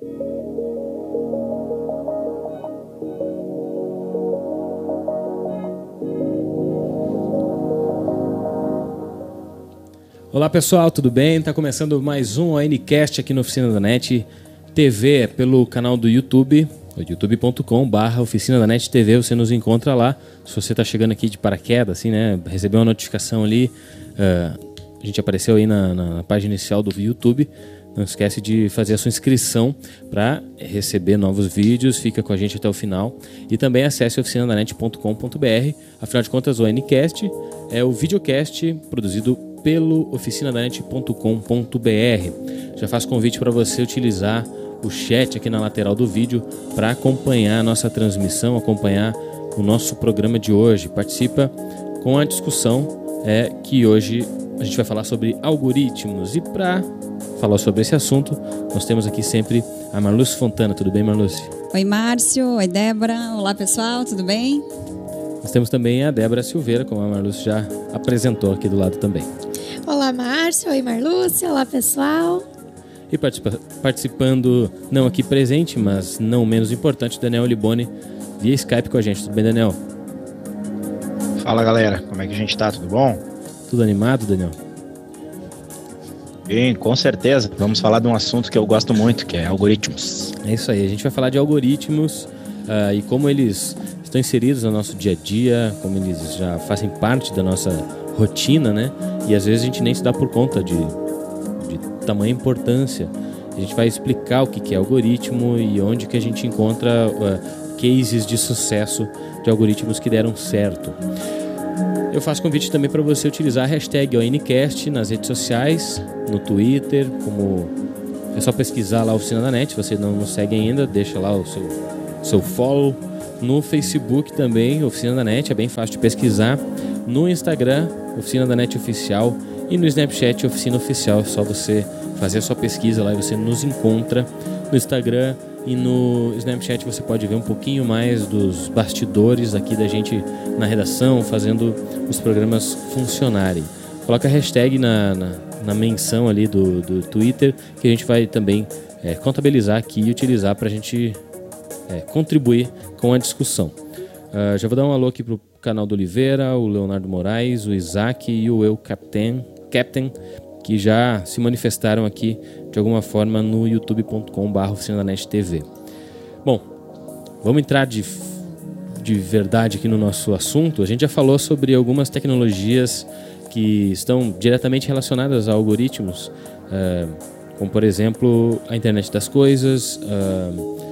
Olá pessoal, tudo bem? Está começando mais um ONCast aqui na Oficina da NET TV, é pelo canal do YouTube, youtube.com barra Oficina da NET TV, você nos encontra lá. Se você está chegando aqui de paraquedas, assim, né, recebeu uma notificação ali, uh, a gente apareceu aí na, na, página inicial do YouTube, não esquece de fazer a sua inscrição para receber novos vídeos, fica com a gente até o final e também acesse oficinadanet.com.br, afinal de contas o ONCast é o videocast produzido pelo oficinadanet.com.br. Já faço convite para você utilizar o chat aqui na lateral do vídeo para acompanhar a nossa transmissão, acompanhar o nosso programa de hoje. Participa com a discussão é que hoje a gente vai falar sobre algoritmos e para falar sobre esse assunto, nós temos aqui sempre a Marluce Fontana. Tudo bem, Marluce? Oi, Márcio. Oi, Débora. Olá, pessoal. Tudo bem? Nós temos também a Débora Silveira, como a Marluce já apresentou aqui do lado também. Olá, Márcio. Oi, Marluce. Olá, pessoal. E participa participando, não aqui presente, mas não menos importante, Daniel Liboni, via Skype com a gente. Tudo bem, Daniel? Fala, galera. Como é que a gente tá? Tudo bom? Tudo animado, Daniel? Sim, com certeza. Vamos falar de um assunto que eu gosto muito, que é algoritmos. É isso aí. A gente vai falar de algoritmos uh, e como eles estão inseridos no nosso dia a dia, como eles já fazem parte da nossa rotina, né? E às vezes a gente nem se dá por conta de, de tamanha importância. A gente vai explicar o que é algoritmo e onde que a gente encontra uh, cases de sucesso de algoritmos que deram certo. Eu faço convite também para você utilizar a hashtag ONCast nas redes sociais, no Twitter, como é só pesquisar lá a Oficina da Net, se você não nos segue ainda, deixa lá o seu, seu follow. No Facebook também, Oficina da Net, é bem fácil de pesquisar. No Instagram, Oficina da Net Oficial. E no Snapchat, Oficina Oficial. É só você fazer a sua pesquisa lá e você nos encontra. No Instagram e no Snapchat você pode ver um pouquinho mais dos bastidores aqui da gente na redação, fazendo os programas funcionarem. Coloca a hashtag na, na, na menção ali do, do Twitter, que a gente vai também é, contabilizar aqui e utilizar para a gente é, contribuir com a discussão. Uh, já vou dar um alô aqui pro canal do Oliveira, o Leonardo Moraes, o Isaac e o Eu Captain, Captain que já se manifestaram aqui de alguma forma no youtube.com.br TV. Bom, vamos entrar de, de verdade aqui no nosso assunto. A gente já falou sobre algumas tecnologias que estão diretamente relacionadas a algoritmos, uh, como por exemplo a internet das coisas, uh,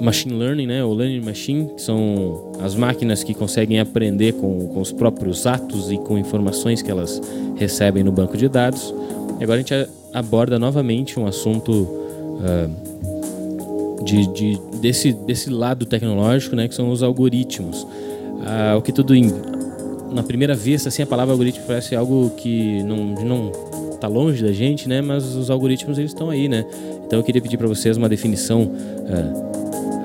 machine learning, né, ou learning machine, que são as máquinas que conseguem aprender com, com os próprios atos e com informações que elas recebem no banco de dados. E agora a gente aborda novamente um assunto uh, de, de, desse, desse lado tecnológico, né, que são os algoritmos. Uh, o que tudo in, na primeira vista, assim, a palavra algoritmo parece algo que não, não tá longe da gente, né? Mas os algoritmos eles estão aí, né? Então eu queria pedir para vocês uma definição uh,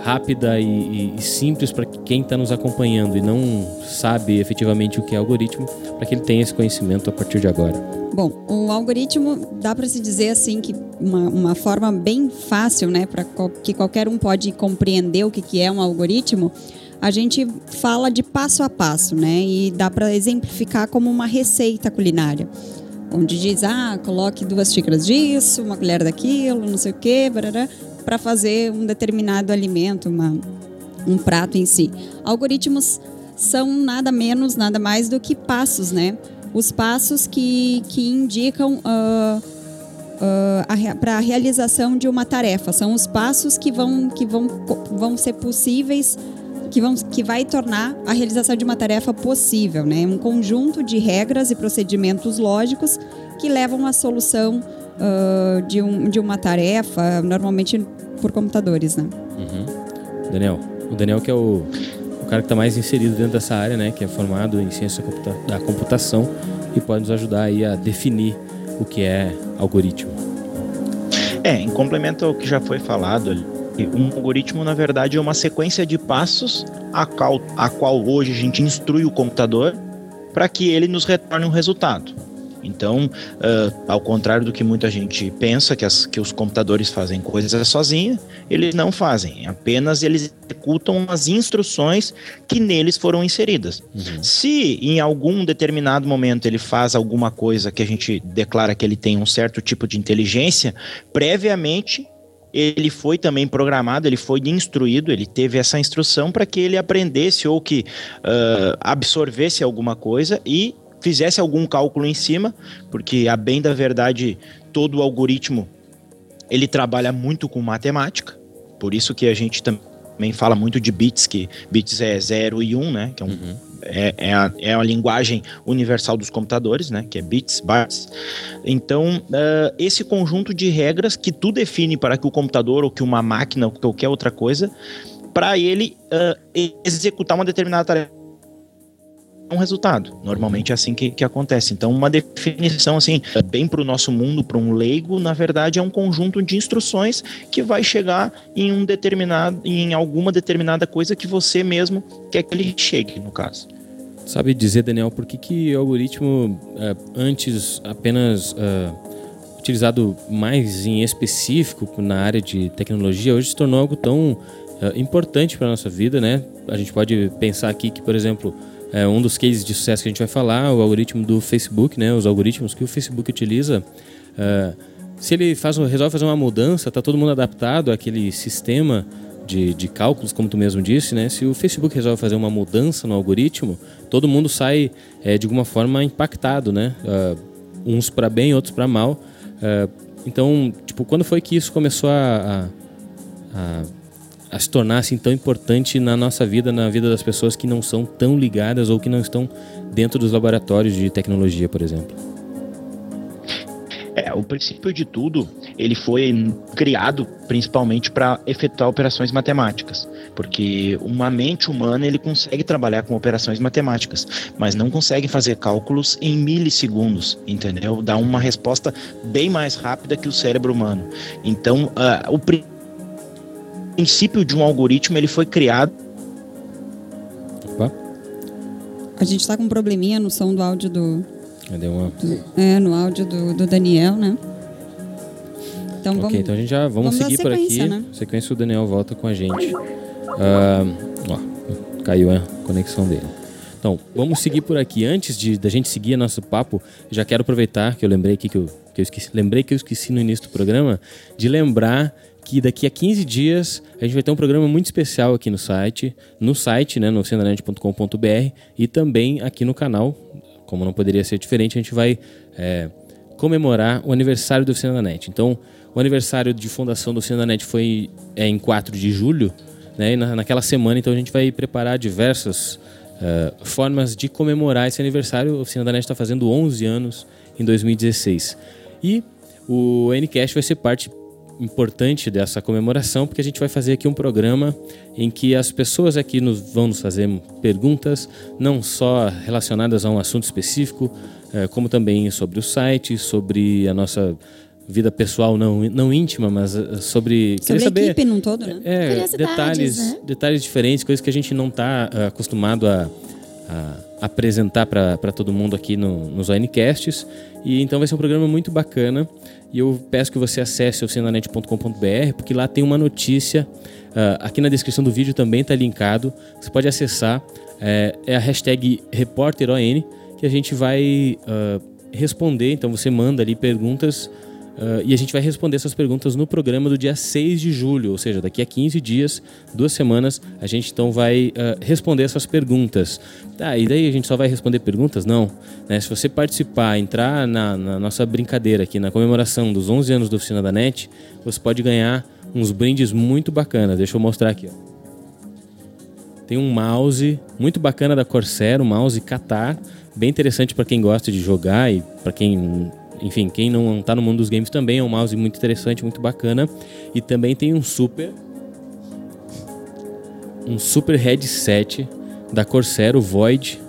rápida e, e, e simples para quem está nos acompanhando e não sabe efetivamente o que é algoritmo, para que ele tenha esse conhecimento a partir de agora. Bom, o algoritmo dá para se dizer assim que uma, uma forma bem fácil, né, para que qualquer um pode compreender o que, que é um algoritmo. A gente fala de passo a passo, né, e dá para exemplificar como uma receita culinária onde diz, ah, coloque duas xícaras disso, uma colher daquilo, não sei o quê, para fazer um determinado alimento, uma, um prato em si. Algoritmos são nada menos, nada mais do que passos, né? Os passos que, que indicam uh, uh, para a realização de uma tarefa. São os passos que vão, que vão, vão ser possíveis, que, vão, que vai tornar a realização de uma tarefa possível, né? Um conjunto de regras e procedimentos lógicos que levam à solução uh, de, um, de uma tarefa, normalmente por computadores, né? Uhum. Daniel, o Daniel que é o, o cara que está mais inserido dentro dessa área, né? Que é formado em ciência da computação e pode nos ajudar aí a definir o que é algoritmo. É, em complemento ao que já foi falado ali, um algoritmo, na verdade, é uma sequência de passos a qual, a qual hoje a gente instrui o computador para que ele nos retorne um resultado. Então, uh, ao contrário do que muita gente pensa, que, as, que os computadores fazem coisas sozinhos, eles não fazem. Apenas eles executam as instruções que neles foram inseridas. Uhum. Se em algum determinado momento ele faz alguma coisa que a gente declara que ele tem um certo tipo de inteligência, previamente ele foi também programado, ele foi instruído, ele teve essa instrução para que ele aprendesse ou que uh, absorvesse alguma coisa e fizesse algum cálculo em cima, porque a bem da verdade todo o algoritmo ele trabalha muito com matemática, por isso que a gente também fala muito de bits, que bits é 0 e 1, um, né? Que é um, uhum é, é, a, é a linguagem universal dos computadores, né? Que é bits, bytes. Então, uh, esse conjunto de regras que tu define para que o computador ou que uma máquina ou qualquer outra coisa, para ele uh, executar uma determinada tarefa um resultado. Normalmente é assim que, que acontece. Então, uma definição assim, bem para o nosso mundo, para um leigo, na verdade é um conjunto de instruções que vai chegar em um determinado, em alguma determinada coisa que você mesmo quer que ele chegue, no caso. Sabe dizer, Daniel, por que, que o algoritmo é, antes apenas é, utilizado mais em específico na área de tecnologia hoje se tornou algo tão é, importante para nossa vida, né? A gente pode pensar aqui que, por exemplo, é, um dos cases de sucesso que a gente vai falar, o algoritmo do Facebook, né? Os algoritmos que o Facebook utiliza. É, se ele faz, resolve fazer uma mudança, está todo mundo adaptado àquele sistema de, de cálculos, como tu mesmo disse, né? Se o Facebook resolve fazer uma mudança no algoritmo, todo mundo sai é, de alguma forma impactado, né? Uh, uns para bem, outros para mal. Uh, então, tipo, quando foi que isso começou a, a, a a se tornar assim tão importante na nossa vida, na vida das pessoas que não são tão ligadas ou que não estão dentro dos laboratórios de tecnologia, por exemplo? É, o princípio de tudo, ele foi criado principalmente para efetuar operações matemáticas, porque uma mente humana ele consegue trabalhar com operações matemáticas, mas não consegue fazer cálculos em milissegundos, entendeu? Dá uma resposta bem mais rápida que o cérebro humano. Então, uh, o princípio princípio de um algoritmo ele foi criado. Opa. A gente está com um probleminha no som do áudio do. Cadê uma? É, no áudio do, do Daniel, né? Então vamos. então a gente já vamos, vamos seguir por aqui. Né? Sequência o Daniel volta com a gente. Uh, ó, caiu a conexão dele. Então, vamos seguir por aqui. Antes de da gente seguir nosso papo, já quero aproveitar que eu lembrei aqui que eu, que eu esqueci, lembrei que eu esqueci no início do programa de lembrar que daqui a 15 dias a gente vai ter um programa muito especial aqui no site, no site, né, no cenanet.com.br e também aqui no canal. Como não poderia ser diferente, a gente vai é, comemorar o aniversário do Oficina Então, o aniversário de fundação do Oficina foi é, em 4 de julho, né, e na, naquela semana, então a gente vai preparar diversas uh, formas de comemorar esse aniversário. O Oficina da Net está fazendo 11 anos em 2016. E o Ncast vai ser parte importante dessa comemoração, porque a gente vai fazer aqui um programa em que as pessoas aqui nos, vão nos fazer perguntas, não só relacionadas a um assunto específico, é, como também sobre o site, sobre a nossa vida pessoal não, não íntima, mas eh, sobre sobre a saber, equipe num todo, né? É, detalhes, né? detalhes diferentes, coisas que a gente não está acostumado a, apresentar para todo mundo aqui no, nos ONCasts. E então vai ser um programa muito bacana. E eu peço que você acesse oficinanet.com.br, porque lá tem uma notícia. Uh, aqui na descrição do vídeo também está linkado. Você pode acessar. É, é a hashtag RepórterON, que a gente vai uh, responder. Então você manda ali perguntas Uh, e a gente vai responder essas perguntas no programa do dia 6 de julho, ou seja, daqui a 15 dias, duas semanas, a gente então vai uh, responder essas perguntas. Tá, e daí a gente só vai responder perguntas? Não. Né? Se você participar, entrar na, na, nossa brincadeira aqui, na comemoração dos 11 anos da Oficina da NET, você pode ganhar uns brindes muito bacanas. Deixa eu mostrar aqui. Ó. Tem um mouse muito bacana da Corsair, um mouse Qatar, bem interessante para quem gosta de jogar e para quem enfim, quem não está no mundo dos games também é um mouse muito interessante, muito bacana. E também tem um super um super headset da Corsair, o Void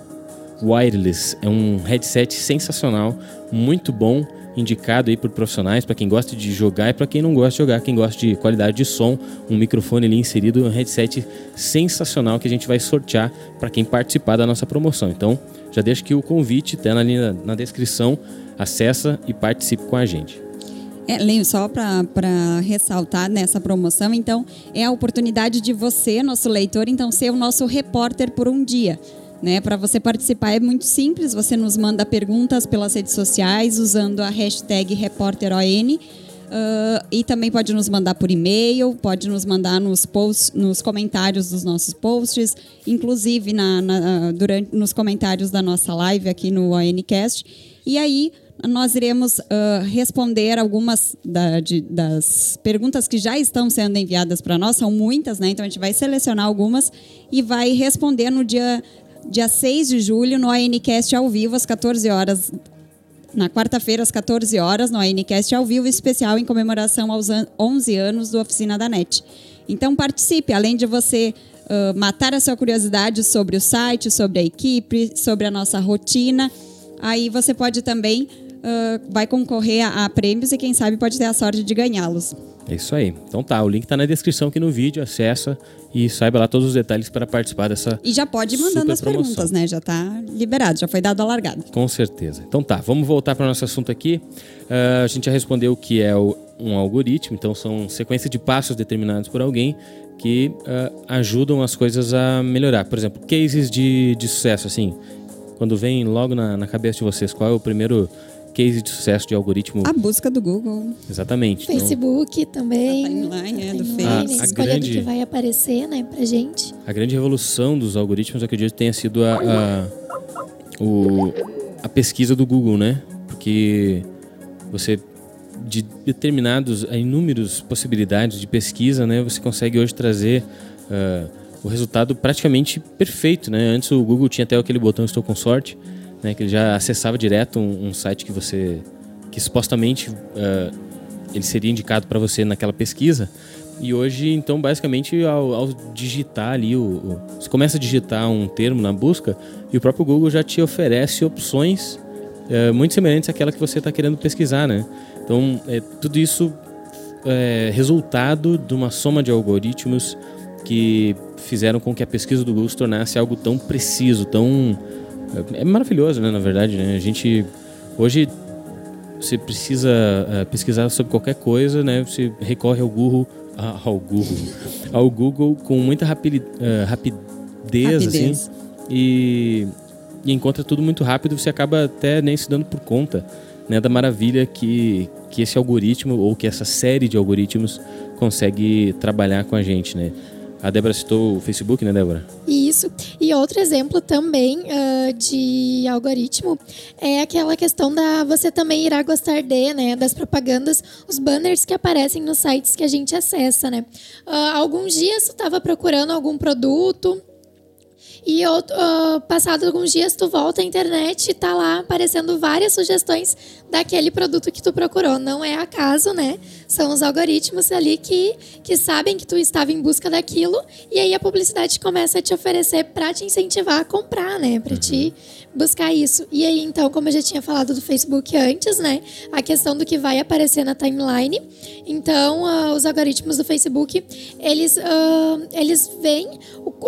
Wireless. É um headset sensacional, muito bom, indicado aí por profissionais, para quem gosta de jogar e para quem não gosta de jogar, quem gosta de qualidade de som, um microfone ali inserido, um headset sensacional que a gente vai sortear para quem participar da nossa promoção. Então, já deixo aqui o convite, tá na, na descrição acessa e participe com a gente. É, só para ressaltar nessa promoção, então, é a oportunidade de você, nosso leitor, então ser o nosso repórter por um dia. Né, para você participar é muito simples, você nos manda perguntas pelas redes sociais usando a hashtag repórteron uh, e também pode nos mandar por e-mail, pode nos mandar nos, posts, nos comentários dos nossos posts, inclusive na, na, durante, nos comentários da nossa live aqui no ONCast. E aí nós iremos uh, responder algumas da, de, das perguntas que já estão sendo enviadas para nós, são muitas, né? Então a gente vai selecionar algumas e vai responder no dia, dia 6 de julho no ANCast ao vivo, às 14 horas. Na quarta-feira, às 14 horas, no ANCast ao vivo, especial em comemoração aos 11 anos do Oficina da NET. Então participe, além de você uh, matar a sua curiosidade sobre o site, sobre a equipe, sobre a nossa rotina, aí você pode também uh, vai concorrer a, a, prêmios e quem sabe pode ter a sorte de ganhá-los. É isso aí. Então tá, o link está na descrição aqui no vídeo, acessa e saiba lá todos os detalhes para participar dessa E já pode ir mandando as perguntas, né? Já está liberado, já foi dado a largada. Com certeza. Então tá, vamos voltar para o nosso assunto aqui. Uh, a gente já respondeu o que é o, um algoritmo, então são sequências de passos determinados por alguém que uh, ajudam as coisas a melhorar. Por exemplo, cases de, de sucesso, assim, quando vem logo na, na cabeça de vocês, qual é o primeiro case de sucesso de algoritmo. A busca do Google. Exatamente. Então Facebook então, também. A timeline, é, do Facebook. A, grande, do que vai aparecer, né, pra gente. A grande revolução dos algoritmos, eu acredito, tenha sido a, a, o, a pesquisa do Google, né? Porque você de determinados, inúmeras possibilidades de pesquisa, né? Você consegue hoje trazer uh, o resultado praticamente perfeito, né? Antes o Google tinha até aquele botão Estou com sorte, né, que ele já acessava direto um, um site que você que supostamente uh, ele seria indicado para você naquela pesquisa. E hoje então basicamente ao, ao digitar ali o, o, você começa a digitar um termo na busca e o próprio Google já te oferece opções uh, muito semelhantes àquela que você está querendo pesquisar né? Então é, tudo isso é resultado de uma soma de algoritmos que fizeram com que a pesquisa do Google se tornasse algo tão preciso tão é maravilhoso, né? Na verdade, né? A gente hoje você precisa uh, pesquisar sobre qualquer coisa, né? Você recorre ao Google, ah, ao Google, ao Google com muita rapid, uh, rapidez, rapidez, assim, e, e, encontra tudo muito rápido. Você acaba até nem se dando por conta, né? Da maravilha que que esse algoritmo ou que essa série de algoritmos consegue trabalhar com a gente, né? A Débora citou o Facebook, né, Débora? Isso. E outro exemplo também uh, de algoritmo é aquela questão da você também irá gostar de, né, das propagandas, os banners que aparecem nos sites que a gente acessa, né? Uh, alguns dias tu estava procurando algum produto e uh, passado alguns dias tu volta à internet e tá lá aparecendo várias sugestões daquele produto que tu procurou. Não é acaso, né? São os algoritmos ali que, que sabem que tu estava em busca daquilo e aí a publicidade começa a te oferecer para te incentivar a comprar, né? Para uhum. te buscar isso. E aí, então, como eu já tinha falado do Facebook antes, né? A questão do que vai aparecer na timeline. Então, uh, os algoritmos do Facebook, eles, uh, eles veem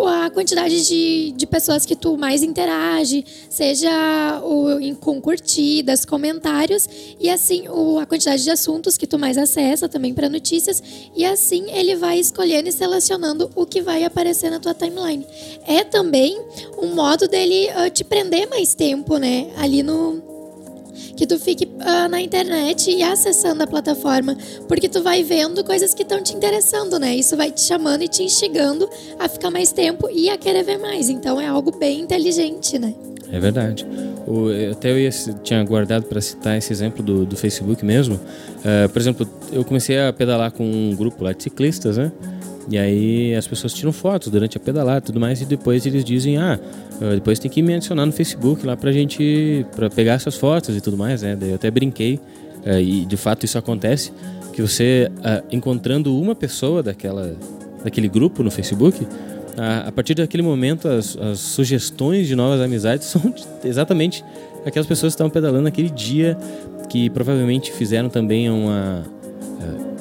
a quantidade de, de pessoas que tu mais interage, seja o, em, com curtidas, comentários, e assim o, a quantidade de assuntos que tu mais acessa também para notícias, e assim ele vai escolhendo e selecionando o que vai aparecer na tua timeline. É também um modo dele uh, te prender mais tempo, né? Ali no, que tu fique uh, na internet e acessando a plataforma, porque tu vai vendo coisas que estão te interessando, né? Isso vai te chamando e te instigando a ficar mais tempo e a querer ver mais. Então é algo bem inteligente, né? É verdade. O, até eu ia, tinha guardado para citar esse exemplo do, do Facebook mesmo. Uh, por exemplo, eu comecei a pedalar com um grupo lá de ciclistas, né? E aí as pessoas tiram fotos durante a pedalada e tudo mais, e depois eles dizem, ah, ah, depois tem que me adicionar no Facebook lá pra gente, pra pegar essas fotos e tudo mais, né? Daí eu até brinquei, uh, e de fato isso acontece, que você, uh, encontrando uma pessoa daquela, daquele grupo no Facebook, a partir daquele momento as, as sugestões de novas amizades são exatamente aquelas pessoas que estavam pedalando naquele dia, que provavelmente fizeram também uma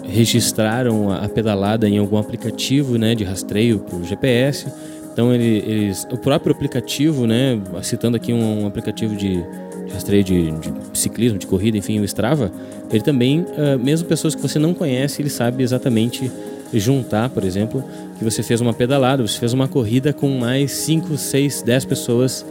registraram a pedalada em algum aplicativo né, de rastreio para o GPS. Então ele, eles, o próprio aplicativo, né, citando aqui um, um aplicativo de, rastreio de, de, ciclismo, de corrida, enfim, o Strava, ele também, uh, mesmo pessoas que você não conhece, ele sabe exatamente juntar, por exemplo, que você fez uma pedalada, você fez uma corrida com mais 5, 6, 10 pessoas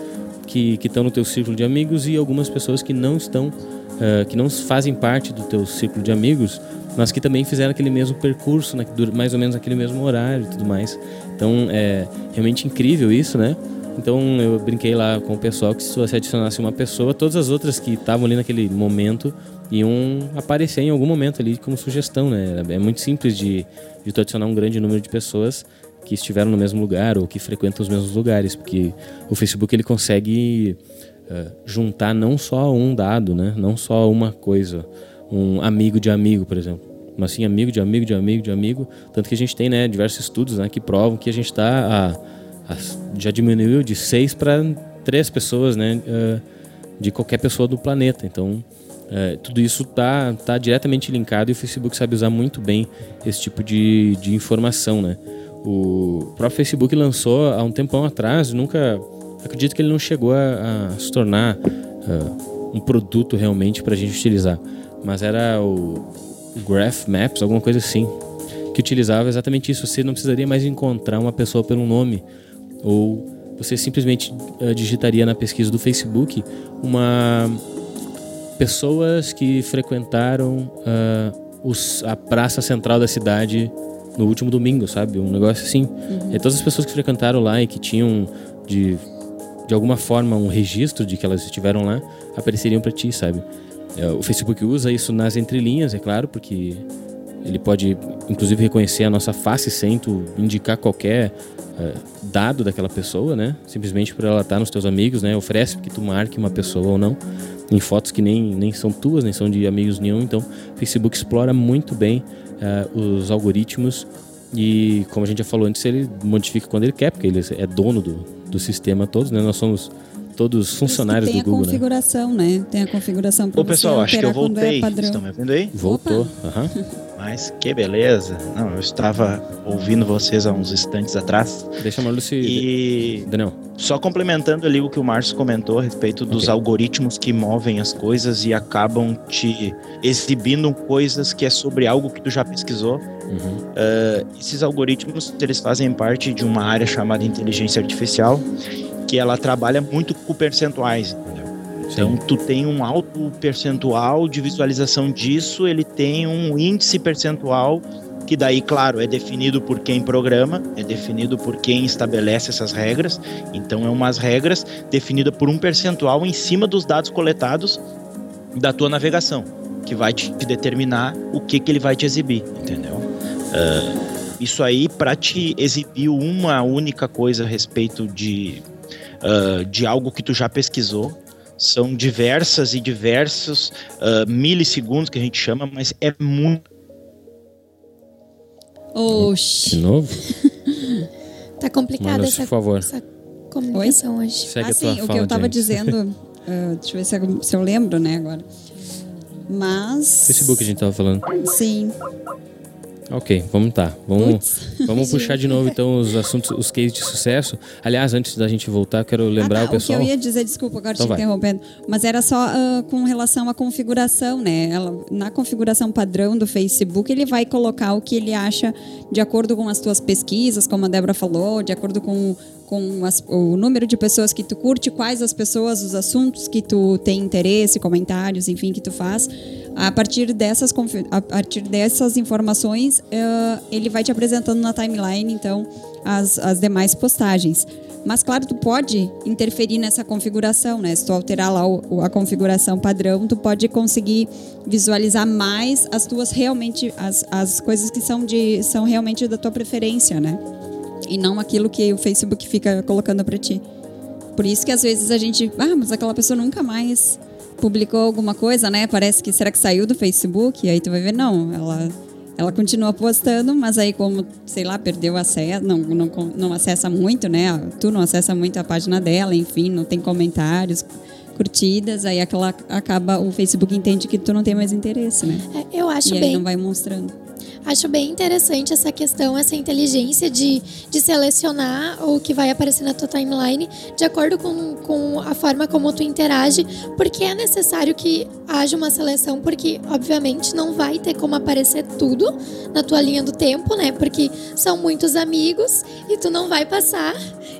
que estão no teu círculo de amigos e algumas pessoas que não estão, uh, que não fazem parte do teu círculo de amigos, mas que também fizeram aquele mesmo percurso, né, mais ou menos aquele mesmo horário e tudo mais. Então é realmente incrível isso, né? Então eu brinquei lá com o pessoal que se você adicionasse uma pessoa, todas as outras que estavam ali naquele momento iam aparecer em algum momento ali como sugestão, né? É muito simples de, de tu adicionar um grande número de pessoas que estiveram no mesmo lugar ou que frequentam os mesmos lugares, porque o Facebook ele consegue uh, juntar não só um dado, né? Não só uma coisa, um amigo de amigo, por exemplo, mas sim amigo de amigo de amigo de amigo, tanto que a gente tem, né, diversos estudos, né, que provam que a gente está já diminuiu de seis para três pessoas, né, uh, de qualquer pessoa do planeta. Então é, tudo isso está tá diretamente linkado e o Facebook sabe usar muito bem esse tipo de, de informação, né? O próprio Facebook lançou há um tempão atrás, nunca acredito que ele não chegou a, a se tornar uh, um produto realmente para a gente utilizar, mas era o, Graph Maps, alguma coisa assim, que utilizava exatamente isso. Você não precisaria mais encontrar uma pessoa pelo nome ou você simplesmente uh, digitaria na pesquisa do Facebook uma pessoas que frequentaram uh, os, a praça central da cidade no último domingo, sabe? Um negócio assim. Uhum. E todas as pessoas que frequentaram lá e que tinham de, de alguma forma um registro de que elas estiveram lá apareceriam para ti, sabe? É, o Facebook usa isso nas entrelinhas, é claro, porque ele pode inclusive reconhecer a nossa face sem tu indicar qualquer uh, dado daquela pessoa, né? Simplesmente por ela estar nos teus amigos, né? Oferece que tu marque uma pessoa ou não em fotos que nem, nem são tuas, nem são de amigos nenhum. Então, o Facebook explora muito bem uh, os algoritmos e, como a gente já falou antes, ele modifica quando ele quer, porque ele é dono do, do sistema todos, né? Nós somos todos funcionários do Google, Tem a configuração, né? né? Tem a configuração para Ô, pessoal, acho que eu é voltei. É Estão me vendo aí? Voltou. Uhum. Mas que beleza. Não, eu estava ouvindo vocês há uns instantes atrás. Deixa a se... E... Daniel. Só complementando ali o que o Márcio comentou a respeito dos okay. algoritmos que movem as coisas e acabam te exibindo coisas que é sobre algo que tu já pesquisou. Uhum. Uh, esses algoritmos, eles fazem parte de uma área chamada inteligência artificial que ela trabalha muito com percentuais, entendeu? Então, tu tem um alto percentual de visualização disso, ele tem um índice percentual que daí, claro, é definido por quem programa, é definido por quem estabelece essas regras. Então, é umas regras definidas por um percentual em cima dos dados coletados da tua navegação, que vai te determinar o que, que ele vai te exibir, entendeu? Uh, isso aí, para te exibir uma única coisa a respeito de uh, de algo que tu já pesquisou. São diversas e diversos uh, milissegundos que a gente chama, mas é muito. Oxi. De novo? tá complicada essa, por favor. essa comunicação Oi? hoje. Segue ah, sim, o que eu estava dizendo, uh, deixa eu ver se eu, se eu lembro, né, agora. Mas. Facebook a gente estava falando. Sim. Ok, vamos tá. Vamos, vamos puxar de novo então os assuntos, os cases de sucesso. Aliás, antes da gente voltar, quero lembrar ah, tá, o pessoal. O que eu ia dizer, desculpa, agora então te interrompendo, mas era só uh, com relação à configuração, né? Ela, na configuração padrão do Facebook, ele vai colocar o que ele acha de acordo com as tuas pesquisas, como a Débora falou, de acordo com com as, o número de pessoas que tu curte, quais as pessoas, os assuntos que tu tem interesse, comentários, enfim, que tu faz. A partir dessas, a partir dessas informações, uh, ele vai te apresentando na timeline, então, as, as demais postagens. Mas, claro, tu pode interferir nessa configuração, né? Se tu alterar lá o, a configuração padrão, tu pode conseguir visualizar mais as tuas realmente, as, as coisas que são, de, são realmente da tua preferência, né? E não aquilo que o Facebook fica colocando para ti. Por isso que às vezes a gente, ah, mas aquela pessoa nunca mais publicou alguma coisa, né? Parece que será que saiu do Facebook? E aí tu vai ver, não, ela ela continua postando, mas aí como, sei lá, perdeu acesso, não, não, não acessa muito, né? Tu não acessa muito a página dela, enfim, não tem comentários, curtidas, aí aquela acaba, o Facebook entende que tu não tem mais interesse, né? É, eu acho e bem. aí não vai mostrando acho bem interessante essa questão, essa inteligência de, de selecionar o que vai aparecer na tua timeline de acordo com, com a forma como tu interage, porque é necessário que haja uma seleção, porque obviamente não vai ter como aparecer tudo na tua linha do tempo, né? Porque são muitos amigos e tu não vai passar,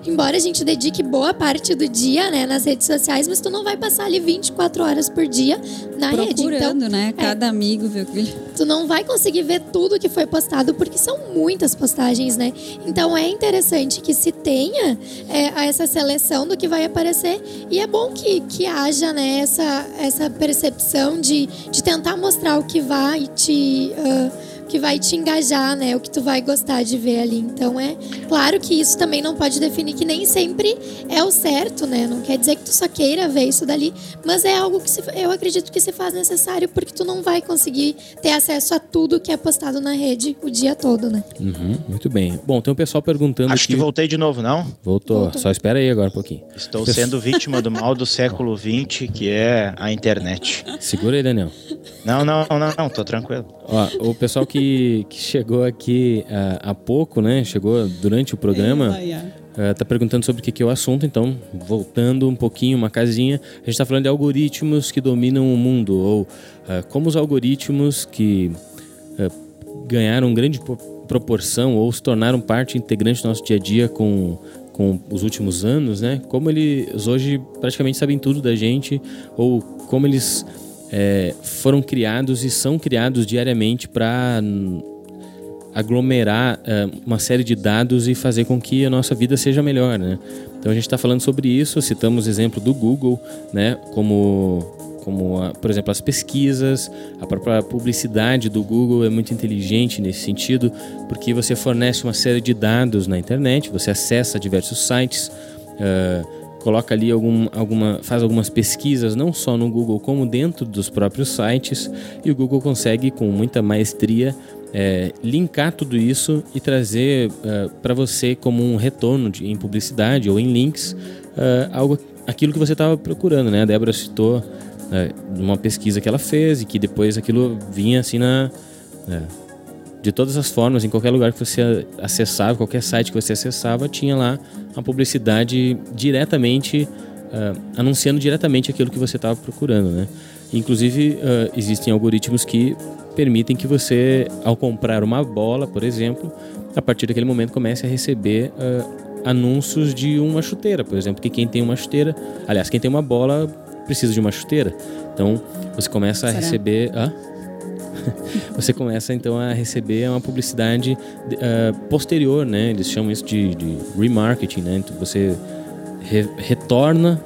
embora a gente dedique boa parte do dia, né, nas redes sociais, mas tu não vai passar ali 24 horas por dia na rede. Procurando, Então, né? é, Cada amigo vê o que tu não vai conseguir ver tudo que foi postado, porque são muitas postagens, né? Então é interessante que se tenha é, essa seleção do que vai aparecer e é bom que, que haja né, essa, essa percepção de, de tentar mostrar o que vai te. ah, que vai te engajar, né? O que tu vai gostar de ver ali. Então é claro que isso também não pode definir que nem sempre é o certo, né? Não quer dizer que tu só queira ver isso dali, mas é algo que se, eu acredito que se faz necessário porque tu não vai conseguir ter acesso a tudo que é postado na rede o dia todo, né? Uhum, muito bem. Bom, tem um pessoal perguntando Acho aqui. que voltei de novo, não? Voltou. Voltou. Só espera aí agora um pouquinho. Estou sendo vítima do mal do século XX, que é a internet. Segura aí, Daniel. Não, não, não, não, tô tranquilo. Ó, o pessoal que, que chegou aqui ah, há pouco, né? Chegou durante o programa. Uh, tá perguntando sobre o que que é o assunto, então, voltando um pouquinho, uma casinha, a gente está falando de algoritmos que dominam o mundo, ou uh, como os algoritmos que uh, ganharam grande po- proporção ou se tornaram parte integrante do nosso dia a dia com, com os últimos anos, né? Como eles hoje praticamente sabem tudo da gente, ou como eles eh, foram criados e são criados diariamente para aglomerar eh, uma série de dados e fazer com que a nossa vida seja melhor, né? Então a gente está falando sobre isso, citamos exemplo do Google, né? Como, como por exemplo, as pesquisas, a própria publicidade do Google é muito inteligente nesse sentido, porque você fornece uma série de dados na internet, você acessa diversos sites, eh, coloca ali algum, alguma, faz algumas pesquisas não só no Google como dentro dos próprios sites e o Google consegue com muita maestria é, linkar tudo isso e trazer para você como um retorno de, em publicidade ou em links é, algo aquilo que você estava procurando, né? A Débora citou é, uma pesquisa que ela fez e que depois aquilo vinha assim na é, de todas as formas, em qualquer lugar que você acessava, qualquer site que você acessava, tinha lá a publicidade diretamente, ah, anunciando diretamente aquilo que você estava procurando, né? Inclusive, ah, existem algoritmos que permitem que você, ao comprar uma bola, por exemplo, a partir daquele momento comece a receber ah, anúncios de uma chuteira, por exemplo, que quem tem uma chuteira, aliás, quem tem uma bola precisa de uma chuteira. Então, você começa a Será? receber... Hã? você começa então a receber uma publicidade eh, posterior, né? Eles chamam isso de, de remarketing, né? Então você re- retorna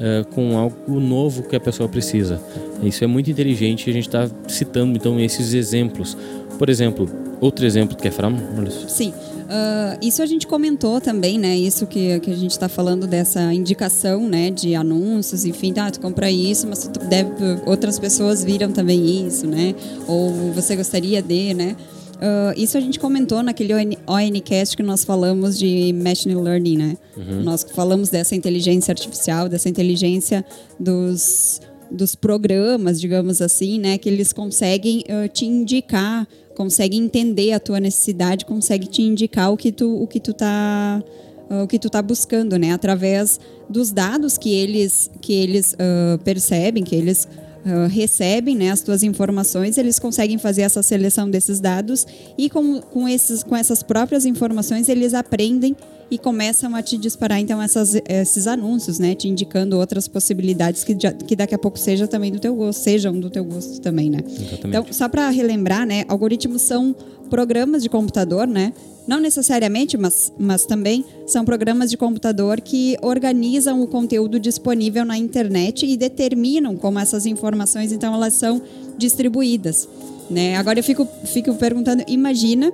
eh, com algo novo que a pessoa precisa. Isso é muito inteligente e a gente está citando então esses exemplos. Por exemplo, outro exemplo, quer falar? Maurício? Sim. Ah, isso a gente comentou também, né? Isso que, que a gente está falando dessa indicação, né? De anúncios, enfim, tá, tu compra isso, mas tu deve, outras pessoas viram também isso, né? Ou você gostaria de, né? Ah, isso a gente comentou naquele ON, ONCast que nós falamos de Machine Learning, né? Nós falamos dessa inteligência artificial, dessa inteligência dos, dos programas, digamos assim, né? Que eles conseguem ah, te indicar, conseguem entender a tua necessidade, conseguem te indicar o que tu, o que tu tá ah, o que tu tá buscando, né? Através dos dados que eles que eles ah, percebem, que eles ah, recebem, né? As tuas informações, eles conseguem fazer essa seleção desses dados e com, com esses com essas próprias informações eles aprendem e começam a te disparar então essas, esses anúncios, né, te indicando outras possibilidades que, já- que daqui a pouco seja também do teu gosto, sejam do teu gosto também, né? Exatamente. Então, só para relembrar, né, algoritmos são programas de computador, né? Não necessariamente, mas, mas também são programas de computador que organizam o conteúdo disponível na internet e determinam como essas informações, então, elas são distribuídas, né? Agora eu fico, fico perguntando, imagina,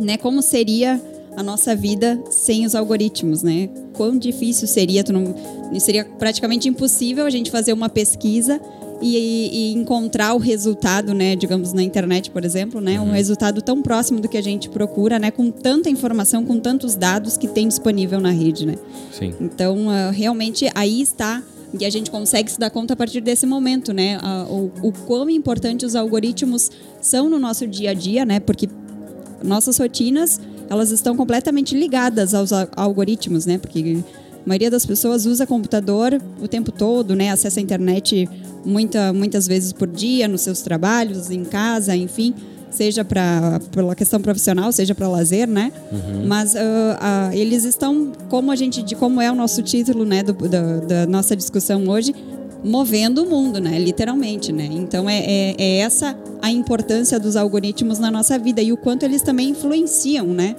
né, como seria a nossa vida sem os algoritmos, né? Quão difícil seria, tu não, seria praticamente impossível a gente fazer uma pesquisa e, e encontrar o resultado, né, digamos na internet, por exemplo, né, um resultado tão próximo do que a gente procura, né, com tanta informação, com tantos dados que tem disponível na rede, né? Sim. Então, ah, realmente aí está E a gente consegue se dar conta a partir desse momento, né? A, o, o quão importante os algoritmos são no nosso dia a dia, né? Porque nossas rotinas, elas estão completamente ligadas aos algoritmos, né? Porque a maioria das pessoas usa computador o tempo todo, né? Acessa a internet muita, muitas vezes por dia, nos seus trabalhos, em casa, enfim. Seja para pela questão profissional, seja para lazer, né? Mas ah, ah, eles estão, como a gente, de como é o nosso título, né, do- da, da nossa discussão hoje, movendo o mundo, né? Literalmente, né? Então é, é, é essa a importância dos algoritmos na nossa vida e o quanto eles também influenciam, né?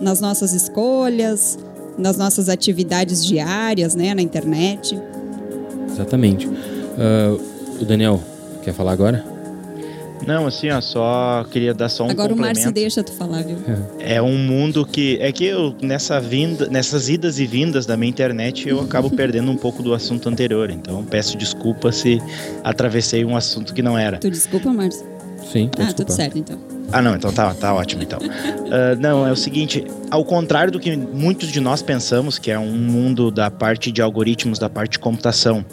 Nas nossas escolhas, nas nossas atividades diárias, né? Na internet. Exatamente. Ah, o Daniel, quer falar agora? Não, assim, ó, só queria dar só um Agora o complemento. Márcio deixa tu falar, viu? É um mundo que. É que eu, nessa vinda, nessas idas e vindas da minha internet, eu acabo perdendo um pouco do assunto anterior. Então peço desculpa se atravessei um assunto que não era. Tu desculpa, Márcio? Sim, Ah, tudo desculpar. certo, então. Ah, não, então tá, tá ótimo então. Ah, não, é o seguinte, ao contrário do que muitos de nós pensamos, que é um mundo da parte de algoritmos, da parte de computação,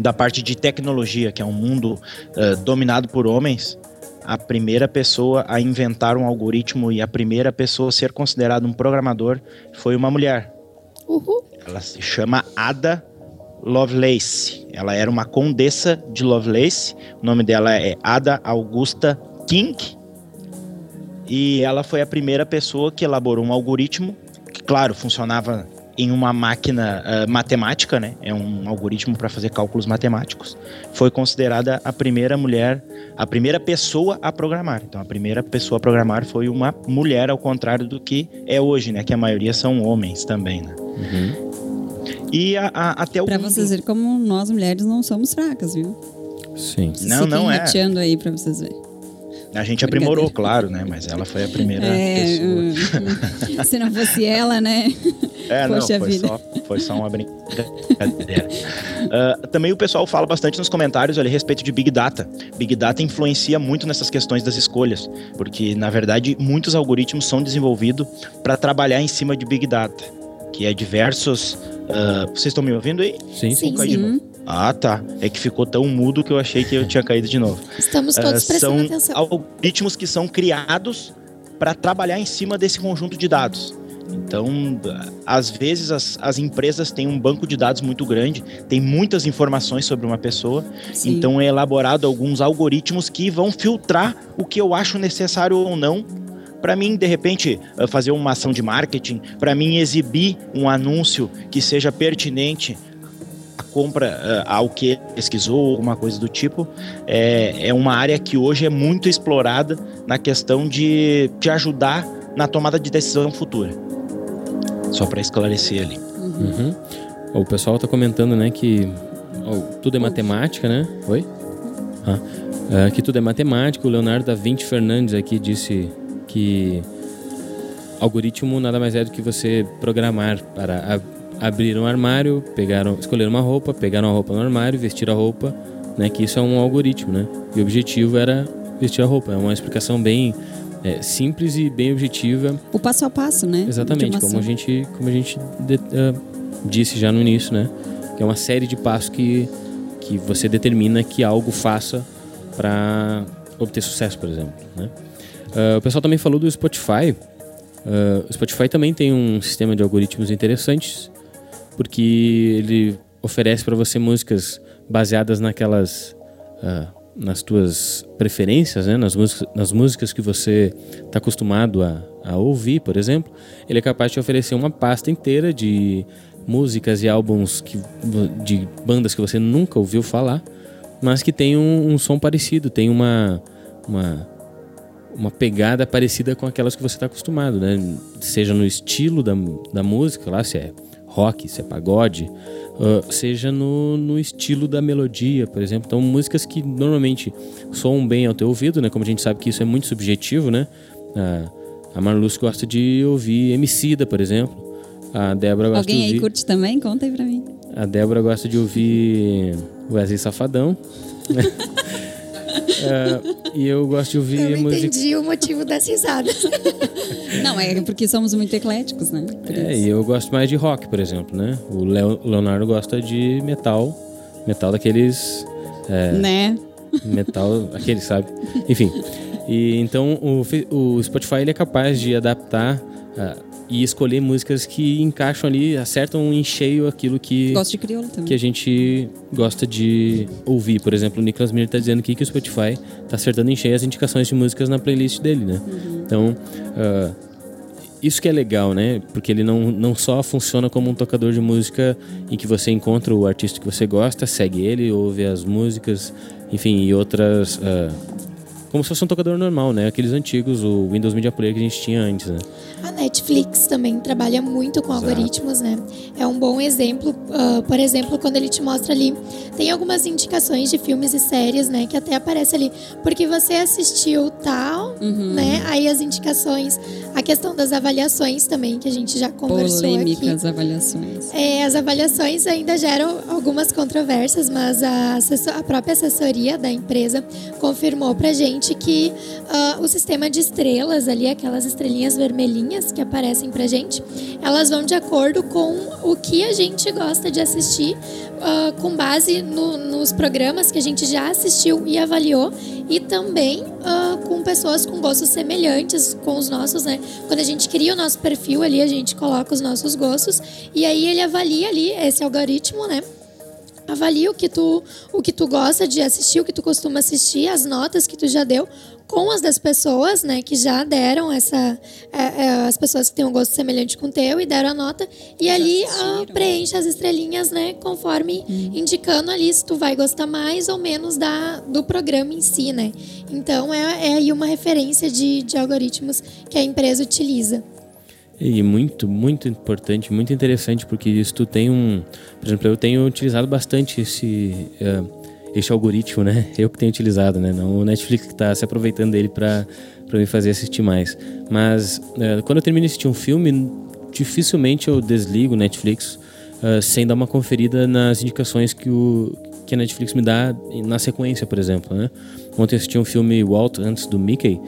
da parte de tecnologia, que é um mundo ah, dominado por homens, a primeira pessoa a inventar um algoritmo e a primeira pessoa a ser considerada um programador foi uma mulher. Uhul. Ela se chama Ada Lovelace. Ela era uma condessa de Lovelace. O nome dela é Ada Augusta King. E ela foi a primeira pessoa que elaborou um algoritmo que, claro, funcionava em uma máquina ah, matemática, né? É um algoritmo para fazer cálculos matemáticos. Foi considerada a primeira mulher, a primeira pessoa a programar. Então, a primeira pessoa a programar foi uma mulher, ao contrário do que é hoje, né? Que a maioria são homens também, né? Uhum. E a- a- até o Pra mundo- vocês verem como nós mulheres não somos fracas, viu? Sim. Não, não Fiquem é. rateando aí pra vocês verem. A gente aprimorou, claro, né? Mas ela foi a primeira É, pessoa. hum, se não fosse ela, né? É, não, Poxa foi vida. só, foi só uma brincadeira. Ah, também o pessoal fala bastante nos comentários ali a respeito de Big Data. Big Data influencia muito nessas questões das escolhas, porque, na verdade, muitos algoritmos são desenvolvidos para trabalhar em cima de Big Data, que é diversos... ah, vocês estão me ouvindo aí? Sim, sim. Sim, Ah, tá. É que ficou tão mudo que eu achei que eu tinha caído de novo. Estamos Ah, todos prestando são atenção. algoritmos que são criados para trabalhar em cima desse conjunto de dados. Então, às vezes as, as empresas têm um banco de dados muito grande, tem muitas informações sobre uma pessoa, Sim. então é elaborado alguns algoritmos que vão filtrar o que eu acho necessário ou não para mim, de repente, fazer uma ação de marketing, para mim exibir um anúncio que seja pertinente compra eh, ao que pesquisou, alguma coisa do tipo, é, é uma área que hoje é muito explorada na questão de te ajudar na tomada de decisão futura. Só para esclarecer ali. Uhum. O pessoal tá comentando, né, que ó, tudo é matemática, né? Oi? Ah. Ah, que tudo é matemática. O Leonardo da Vinci Fernandes aqui disse que algoritmo nada mais é do que você programar para a- abrir um armário, pegar, um- escolher uma roupa, pegar uma roupa no armário, vestir a roupa, né? Que isso é um algoritmo, né? E o objetivo era vestir a roupa. É uma explicação bem é, simples e bem objetiva O passo a passo, né? Exatamente, como a gente, como a gente de- ah, disse já no início, né? Que é uma série de passos que, que você determina que algo faça para obter sucesso, por exemplo. Né? Ah, o pessoal também falou do Spotify. Ah, o Spotify também tem um sistema de algoritmos interessantes, porque ele oferece para você músicas baseadas naquelas ah, nas tuas preferências, né? nas, músicas, nas músicas que você está acostumado a, a ouvir, por exemplo, ele é capaz de oferecer uma pasta inteira de músicas e álbuns que, de bandas que você nunca ouviu falar, mas que tem um, um som parecido, tem uma, uma, uma pegada parecida com aquelas que você está acostumado, né? Seja no estilo da, da música, lá se é rock, se é pagode, uh, seja no, no estilo da melodia, por exemplo. Então, músicas que normalmente soam bem ao teu ouvido, né? Como a gente sabe que isso é muito subjetivo, né? Uh, a Marluz gosta de ouvir Emicida, por exemplo. A Débora gosta Alguém de aí ouvir... curte também? Conta aí pra mim. A Débora gosta de ouvir Wesley Safadão. É, e eu gosto de ouvir Eu música. entendi o motivo das risadas. Não, é porque somos muito ecléticos, né? Por É, isso. e eu gosto mais de rock, por exemplo, né? O Leo- Leonardo gosta de metal Metal daqueles. É, Né? metal, aquele, sabe? Enfim. E então o, o Spotify ele é capaz de adaptar ah, e escolher músicas que encaixam ali, acertam em cheio aquilo que, Gosto de crioulo também. que a gente gosta de ouvir. Por exemplo, o Nicolas Miller tá dizendo aqui que o Spotify tá acertando em cheio as indicações de músicas na playlist dele, né? Então, ah, isso que é legal, né? Porque ele não, não só funciona como um tocador de música em que você encontra o artista que você gosta, segue ele, ouve as músicas, enfim, e outras. ah, como se fosse um tocador normal, né? Aqueles antigos, o Windows Media Player que a gente tinha antes, né? A Netflix também trabalha muito com algoritmos, né? É um bom exemplo, ah, por exemplo, quando ele te mostra ali, tem algumas indicações de filmes e séries, né? Que até aparece ali, porque você assistiu tal, né? Aí as indicações, a questão das avaliações também, que a gente já conversou aqui. Polêmicas avaliações. É, as avaliações ainda geram algumas controvérsias, mas a, a própria assessoria da empresa confirmou pra gente que ah, o sistema de estrelas ali, aquelas estrelinhas vermelhinhas que aparecem pra gente, elas vão de acordo com o que a gente gosta de assistir, ah, com base no- nos programas que a gente já assistiu e avaliou, e também ah, com pessoas com gostos semelhantes com os nossos, né? Quando a gente cria o nosso perfil ali, a gente coloca os nossos gostos e aí ele avalia ali esse algoritmo, né? Avalia o que tu o que tu gosta de assistir, o que tu costuma assistir, as notas que tu já deu com as das pessoas, né, que já deram essa é, é, as pessoas que têm um gosto semelhante com o teu e deram a nota e ali ah, assistiram. preenche as estrelinhas, né, conforme indicando ali se tu vai gostar mais ou menos da do programa em si, né? Então é, é aí uma referência de, de algoritmos que a empresa utiliza. E muito, muito importante, muito interessante, porque isso tu tem um. Por exemplo, eu tenho utilizado bastante esse, eh, esse algoritmo, né? Eu que tenho utilizado, né? Não o Netflix que está se aproveitando dele para me fazer assistir mais. Mas eh, quando eu termino de assistir um filme, dificilmente eu desligo o Netflix eh, sem dar uma conferida nas indicações que, o, que a Netflix me dá na sequência, por exemplo, né? Ontem eu assisti um filme Walt antes do Mickey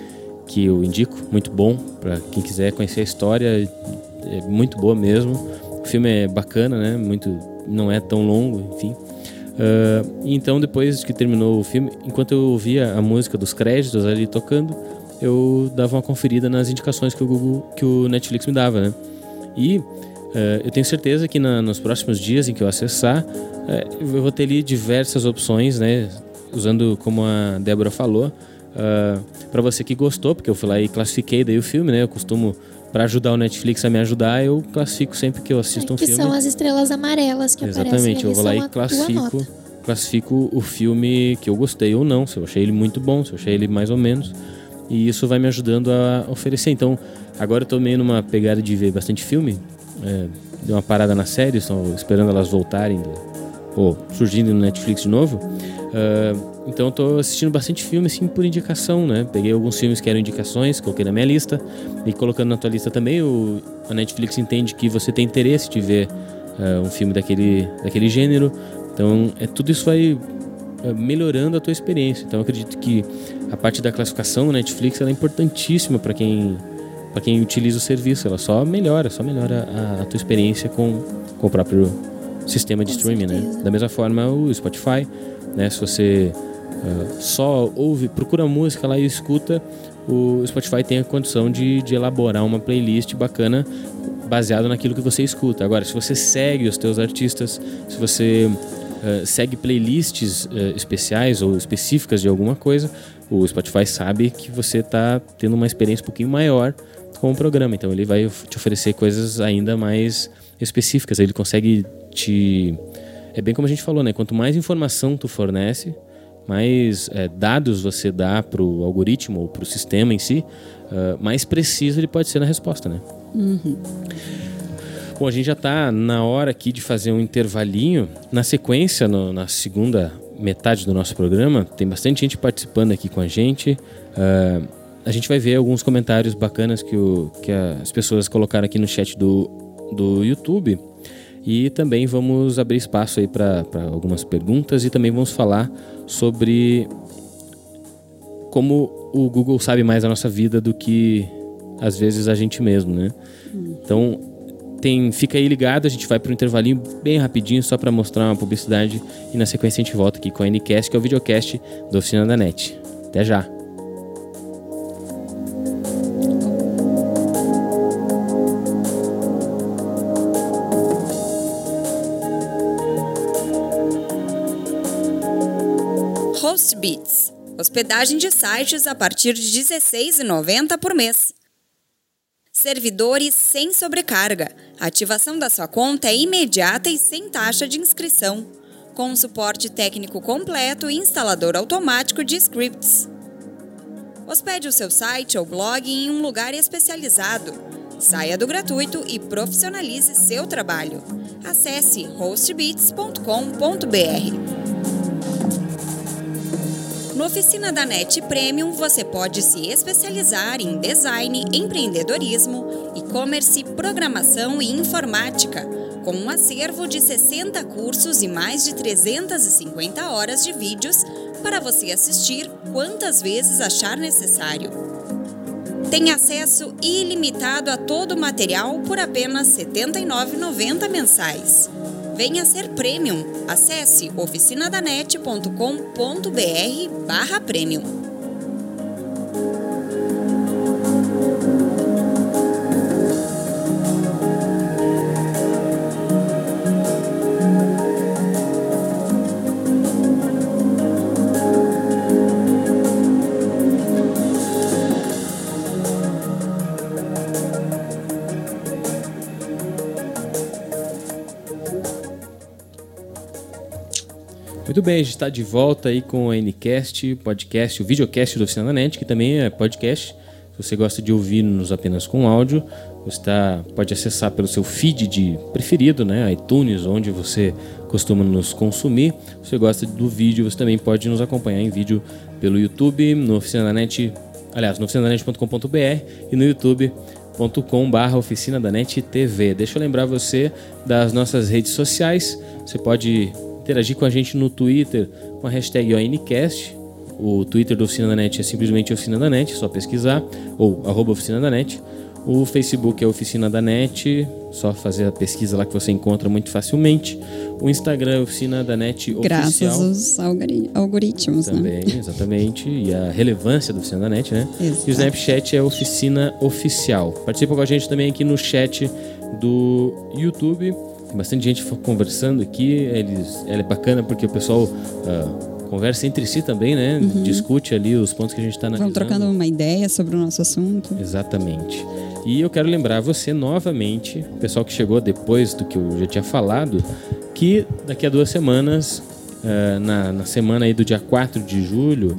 que eu indico, muito bom para quem quiser conhecer a história, é muito boa mesmo. O filme é bacana, né? Muito, não é tão longo, enfim. E então depois que terminou o filme, enquanto eu ouvia a música dos créditos ali tocando, eu dava uma conferida nas indicações que o Google, que o Netflix me dava, né? E ah, eu tenho certeza que na- nos próximos dias em que eu acessar, eh, eu vou ter ali diversas opções, né? Usando como a Débora falou, para você que gostou, porque eu fui lá e classifiquei daí o filme, né? Eu costumo para ajudar o Netflix a me ajudar, eu classifico sempre que eu assisto um que filme. são as estrelas amarelas que aparecem Exatamente, eu vou lá e classifico, classifico o filme que eu gostei ou não, se eu achei ele muito bom, se eu achei ele mais ou menos. E isso vai me ajudando a oferecer. Então, agora eu tô meio numa pegada de ver bastante filme. É, deu uma parada na série, estou esperando elas voltarem, ou surgindo no Netflix de novo. Ah, então eu tô assistindo bastante filme assim por indicação, né? Peguei alguns filmes que eram indicações, coloquei na minha lista e colocando na tua lista também, o, a Netflix entende que você tem interesse de ver ah, um filme daquele, daquele gênero. Então, é tudo isso vai eh, melhorando a tua experiência. Então, eu acredito que a parte da classificação no Netflix é importantíssima para quem para quem utiliza o serviço. Ela só melhora, só melhora a, a tua experiência com, com o próprio sistema de Com streaming, né? certeza. Da mesma forma, o Spotify, né? Se você ah, só ouve, procura música lá e escuta, o Spotify tem a condição de, de elaborar uma playlist bacana baseado naquilo que você escuta. Agora, se você segue os teus artistas, se você eh, segue playlists eh, especiais ou específicas de alguma coisa, o Spotify sabe que você está tendo uma experiência um pouquinho maior com o programa. Então ele vai te oferecer coisas ainda mais específicas. Ele consegue te. É bem como a gente falou, né? Quanto mais informação tu fornece, mais eh, dados você dá para o algoritmo ou para o sistema em si, ah, mais preciso ele pode ser na resposta, né? Bom, a gente já está na hora aqui de fazer um intervalinho. Na sequência, no- na segunda metade do nosso programa, tem bastante gente participando aqui com a gente. Ah, a gente vai ver alguns comentários bacanas que, o- que as pessoas colocaram aqui no chat do, do YouTube. E também vamos abrir espaço aí para algumas perguntas e também vamos falar sobre como o Google sabe mais a nossa vida do que às vezes a gente mesmo, né? Então, tem, fica aí ligado, a gente vai para um intervalinho bem rapidinho só para mostrar uma publicidade e na sequência a gente volta aqui com a Ncast, que é o videocast da Oficina da NET. Até já! Hospedagem de sites a partir de R$ 16,90 por mês. Servidores sem sobrecarga. A ativação da sua conta é imediata e sem taxa de inscrição, com suporte técnico completo e instalador automático de scripts. Hospede o seu site ou blog em um lugar especializado. Saia do gratuito e profissionalize seu trabalho. Acesse hostbeats.com.br. No Oficina da NET Premium, você pode se especializar em design, empreendedorismo, e-commerce, programação e informática, com um acervo de 60 cursos e mais de 350 horas de vídeos para você assistir quantas vezes achar necessário. Tem acesso ilimitado a todo o material por apenas R$ 79,90 mensais. Venha ser premium. Acesse oficinadanet.com.br Muito bem, a gente está de volta aí com o Ncast, podcast, o videocast do Oficina da NET, que também é podcast. Se você gosta de ouvir-nos apenas com áudio, você tá, pode acessar pelo seu feed de preferido, né, iTunes, onde você costuma nos consumir. Se você gosta do vídeo, você também pode nos acompanhar em vídeo pelo YouTube, no Oficina da NET, aliás, no oficinadanet.com.br e no youtube.com.br Oficina da NET TV. Deixa eu lembrar você das nossas redes sociais. Você pode interagir com a gente no Twitter com a hashtag ONCast. O Twitter da Oficina da NET é simplesmente Oficina da NET, só pesquisar, ou arroba Oficina da NET. O Facebook é Oficina da NET, só fazer a pesquisa lá que você encontra muito facilmente. O Instagram é Oficina da NET Graças Oficial. aos algori- algoritmos, Também, né? exatamente. E a relevância da Oficina da NET, né? Exato. E o Snapchat é Oficina Oficial. Participa com a gente também aqui no chat do YouTube. Tem bastante gente conversando aqui. Eles, ela é bacana porque o pessoal ah, conversa entre si também, né? Discute ali os pontos que a gente está analisando. Vamos Uhum. trocando uma ideia sobre o nosso assunto. Exatamente. E eu quero lembrar você novamente, o pessoal que chegou depois do que eu já tinha falado, que daqui a duas semanas, eh, na, na semana aí do dia 4 de julho,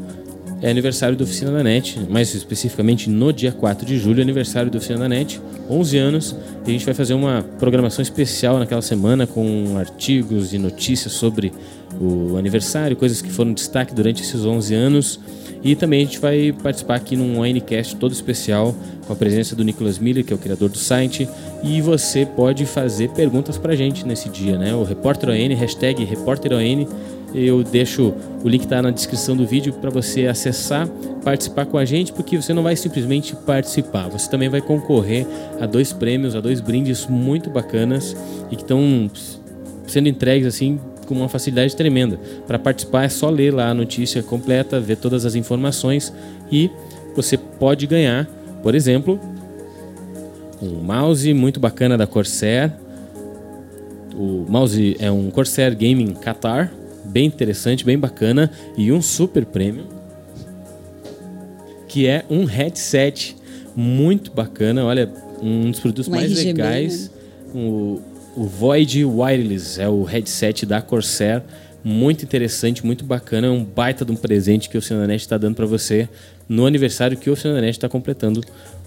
é aniversário da Oficina da NET, mais especificamente no dia 4 de julho, aniversário da Oficina da NET, 11 anos, e a gente vai fazer uma programação especial naquela semana com artigos e notícias sobre o aniversário, coisas que foram destaque durante esses 11 anos. E também a gente vai participar aqui num ONCast todo especial com a presença do Nicolas Miller, que é o criador do site. E você pode fazer perguntas pra gente nesse dia, né? O Repórter ON, hashtag Repórter ON. Eu deixo o link tá na descrição do vídeo para você acessar, participar com a gente, porque você não vai simplesmente participar, você também vai concorrer a dois prêmios, a dois brindes muito bacanas e que estão sendo entregues assim com uma facilidade tremenda. Para participar é só ler lá a notícia completa, ver todas as informações e você pode ganhar, por exemplo, um mouse muito bacana da Corsair. O mouse é um Corsair Gaming Qatar, bem interessante, bem bacana e um super prêmio que é um headset muito bacana, olha, um dos produtos Um mais RGB, legais, o, o Void Wireless, é o headset da Corsair, muito interessante, muito bacana, é um baita de um presente que o Oceananet está dando para você no aniversário que o Oceananet está completando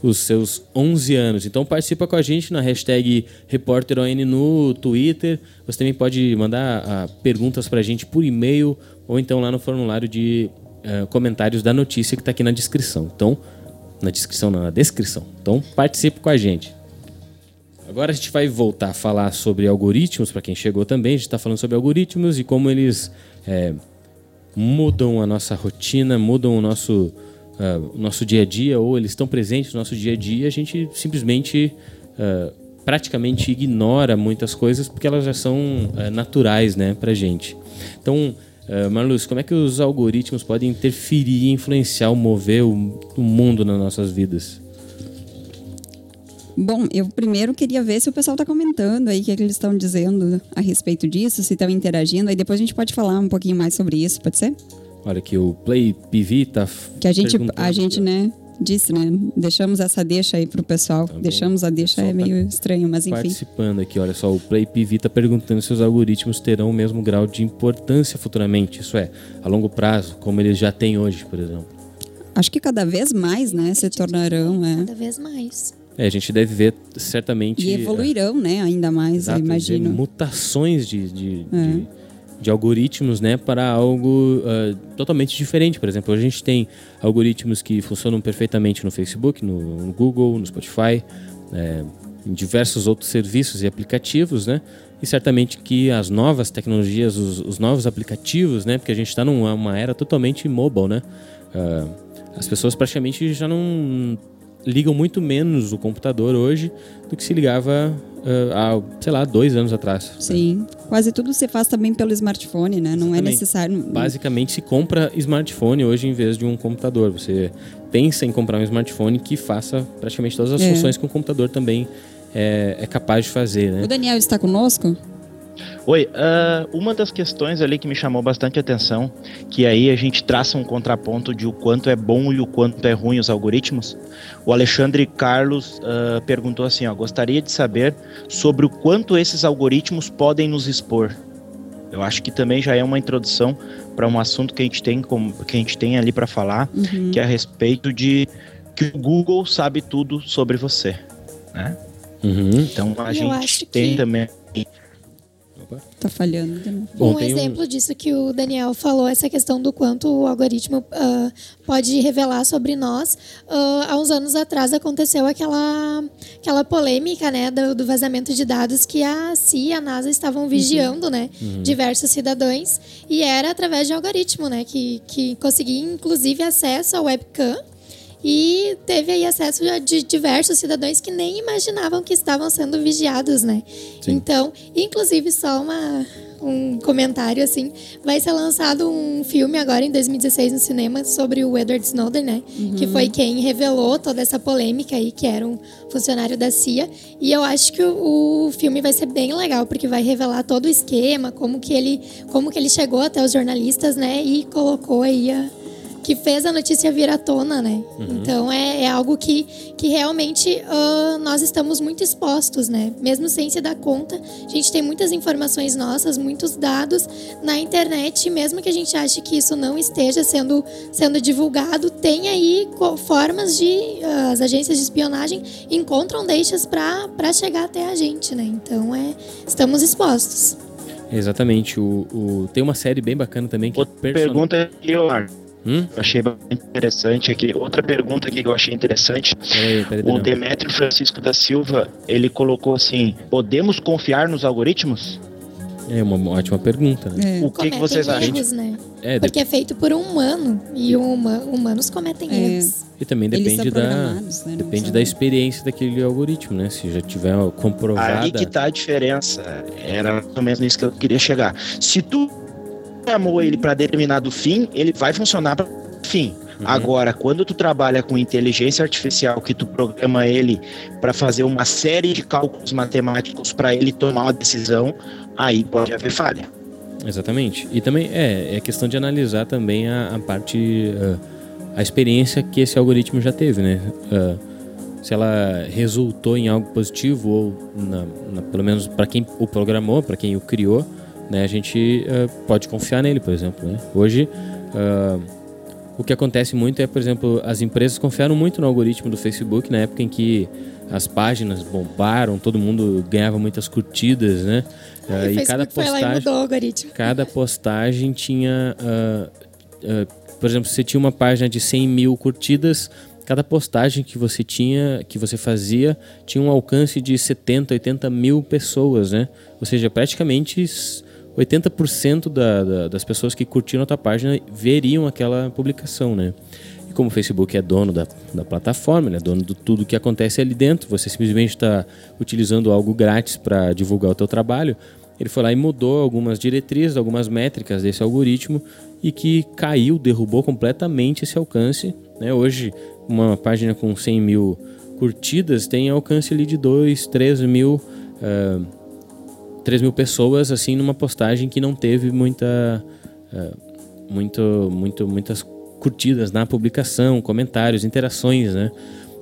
os seus 11 anos. Então participa com a gente na hashtag RepórterON no Twitter. Você também pode mandar ah, perguntas para a gente por e-mail ou então lá no formulário de ah, comentários da notícia que está aqui na descrição. Então, na descrição, não, na descrição. Então participe com a gente. Agora a gente vai voltar a falar sobre algoritmos, para quem chegou também. A gente está falando sobre algoritmos e como eles é, mudam a nossa rotina, mudam o nosso, o nosso dia a dia, ou eles estão presentes no nosso dia a dia. A gente simplesmente ah, praticamente ignora muitas coisas porque elas já são uh, naturais né, para gente. Então, uh, Marluz, como é que os algoritmos podem interferir influenciar mover o, o mundo nas nossas vidas? Bom, eu primeiro queria ver se o pessoal está comentando aí o que, é que eles estão dizendo a respeito disso, se estão interagindo, aí depois a gente pode falar um pouquinho mais sobre isso, pode ser? Olha que o Play PV tá Que a gente, a gente, né, disse, né? Deixamos essa deixa aí pro pessoal. Tá Deixamos a deixa, é meio tá estranho, mas enfim. Participando aqui, olha só, o Play PV tá perguntando se os algoritmos terão o mesmo grau de importância futuramente, isso é, a longo prazo, como eles já têm hoje, por exemplo. Acho que cada vez mais, né, se tornarão, é. Cada vez mais. É, a gente deve ver certamente. E evoluirão, é, né? Ainda mais, exato, eu imagino. Mutações de, de, é. de, de, algoritmos, né? Para algo uh, totalmente diferente. Por exemplo, a gente tem algoritmos que funcionam perfeitamente no Facebook, no, no Google, no Spotify, é, em diversos outros serviços e aplicativos, né? E certamente que as novas tecnologias, os, os novos aplicativos, né? Porque a gente está numa era totalmente mobile, né? Uh, as pessoas praticamente já não ligam muito menos o computador hoje do que se ligava uh, há, sei lá, dois anos atrás. Sim, quase tudo se faz também pelo smartphone, né? Não é necessário. Basicamente se compra smartphone hoje em vez de um computador. Você pensa em comprar um smartphone que faça praticamente todas as é. funções que um computador também é, é capaz de fazer. Né? O Daniel está conosco? Oi, uh, uma das questões ali que me chamou bastante atenção, que aí a gente traça um contraponto de o quanto é bom e o quanto é ruim os algoritmos. O Alexandre Carlos uh, perguntou assim: ó, gostaria de saber sobre o quanto esses algoritmos podem nos expor. Eu acho que também já é uma introdução para um assunto que a gente tem, que a gente tem ali para falar, uhum. que é a respeito de que o Google sabe tudo sobre você, né? Uhum. Então a Eu gente tem que... também Opa. Tá falhando. Bom, um exemplo um... disso que o Daniel falou, essa questão do quanto o algoritmo uh, pode revelar sobre nós. Uh, há uns anos atrás aconteceu aquela, aquela polêmica né, do, do vazamento de dados que a CIA e a NASA estavam uhum. vigiando uhum. né, uhum. diversos cidadãos e era através de algoritmo né, que, que conseguia inclusive acesso ao webcam e teve aí acesso de diversos cidadãos que nem imaginavam que estavam sendo vigiados, né? Sim. Então, inclusive só uma um comentário assim, vai ser lançado um filme agora em 2016 no cinema sobre o Edward Snowden, né? Uhum. Que foi quem revelou toda essa polêmica aí, que era um funcionário da CIA. E eu acho que o, o filme vai ser bem legal, porque vai revelar todo o esquema, como que ele, como que ele chegou até os jornalistas, né? E colocou aí a, que fez a notícia vir à tona, né? Uhum. Então é, é, algo que, que realmente uh, nós estamos muito expostos, né? Mesmo sem se dar conta, a gente tem muitas informações nossas, muitos dados na internet, mesmo que a gente ache que isso não esteja sendo, sendo divulgado, tem aí formas de uh, as agências de espionagem encontram deixas para chegar até a gente, né? Então é estamos expostos. Exatamente. O, o, tem uma série bem bacana também que Outra pergunta aqui, Leonardo. Hum? Eu achei bastante interessante aqui. Outra pergunta aqui que eu achei interessante. Peraí, peraí, o Demetrio Francisco da Silva, ele colocou assim: podemos confiar nos algoritmos? É uma ótima pergunta. Né? É. O que, que vocês erros, acham? Né? É, Porque é feito por um humano e uma, humanos cometem é. erros. E também depende da né? depende da experiência daquele algoritmo, né? Se já tiver comprovada. Aí que tá a diferença. Era mais ou menos nisso que eu queria chegar. Se tu programou ele para determinado fim, ele vai funcionar para fim. Uhum. Agora, quando tu trabalha com inteligência artificial, que tu programa ele para fazer uma série de cálculos matemáticos para ele tomar uma decisão, aí pode haver falha. Exatamente. E também é, é questão de analisar também a, a parte, uh, a experiência que esse algoritmo já teve, né? Uh, se ela resultou em algo positivo ou, na, na, pelo menos para quem o programou, para quem o criou, né, a gente uh, pode confiar nele, por exemplo. Né? Hoje, uh, o que acontece muito é, por exemplo, as empresas confiaram muito no algoritmo do Facebook na época em que as páginas bombaram, todo mundo ganhava muitas curtidas, né? Uh, e cada postagem, e cada postagem tinha, por exemplo, você tinha uma página de 100 mil curtidas, cada postagem que você tinha, que você fazia, tinha um alcance de 70, 80 mil pessoas, né? Ou seja, praticamente 80% da, da, das pessoas que curtiram a tua página veriam aquela publicação, né? E como o Facebook é dono da, da plataforma, é dono de tudo que acontece ali dentro, você simplesmente está utilizando algo grátis para divulgar o teu trabalho, ele foi lá e mudou algumas diretrizes, algumas métricas desse algoritmo e que caiu, derrubou completamente esse alcance. Né? Hoje, uma página com 100 mil curtidas tem alcance ali de 2, 3 mil, uh, 3 mil pessoas assim numa postagem que não teve muita, uh, muito, muito, muitas curtidas na publicação, comentários, interações, né?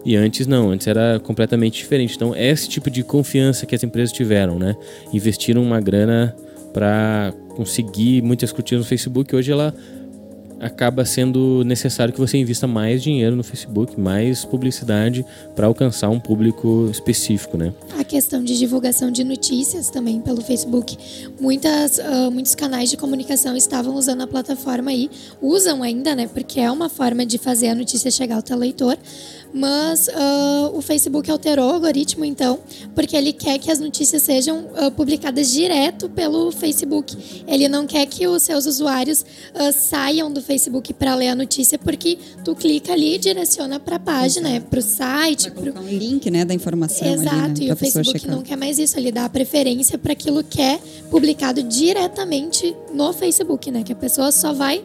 E antes não, antes era completamente diferente. Então, esse tipo de confiança que as empresas tiveram, né? Investiram uma grana para conseguir muitas curtidas no Facebook, hoje ela acaba sendo necessário que você invista mais dinheiro no Facebook, mais publicidade para alcançar um público específico, né? A questão de divulgação de notícias também pelo Facebook. Muitas, uh, muitos canais de comunicação estavam usando a plataforma aí, usam ainda, né? Porque é uma forma de fazer a notícia chegar ao teu leitor mas uh, o Facebook alterou o algoritmo, então, porque ele quer que as notícias sejam uh, publicadas direto pelo Facebook. Ele não quer que os seus usuários uh, saiam do Facebook para ler a notícia, porque tu clica ali e direciona para a página, né, para o site. Para pro... um link né, da informação. Exato, ali, né, e o Facebook checar. não quer mais isso, ele dá a preferência para aquilo que é publicado diretamente no Facebook, né? Que a pessoa só vai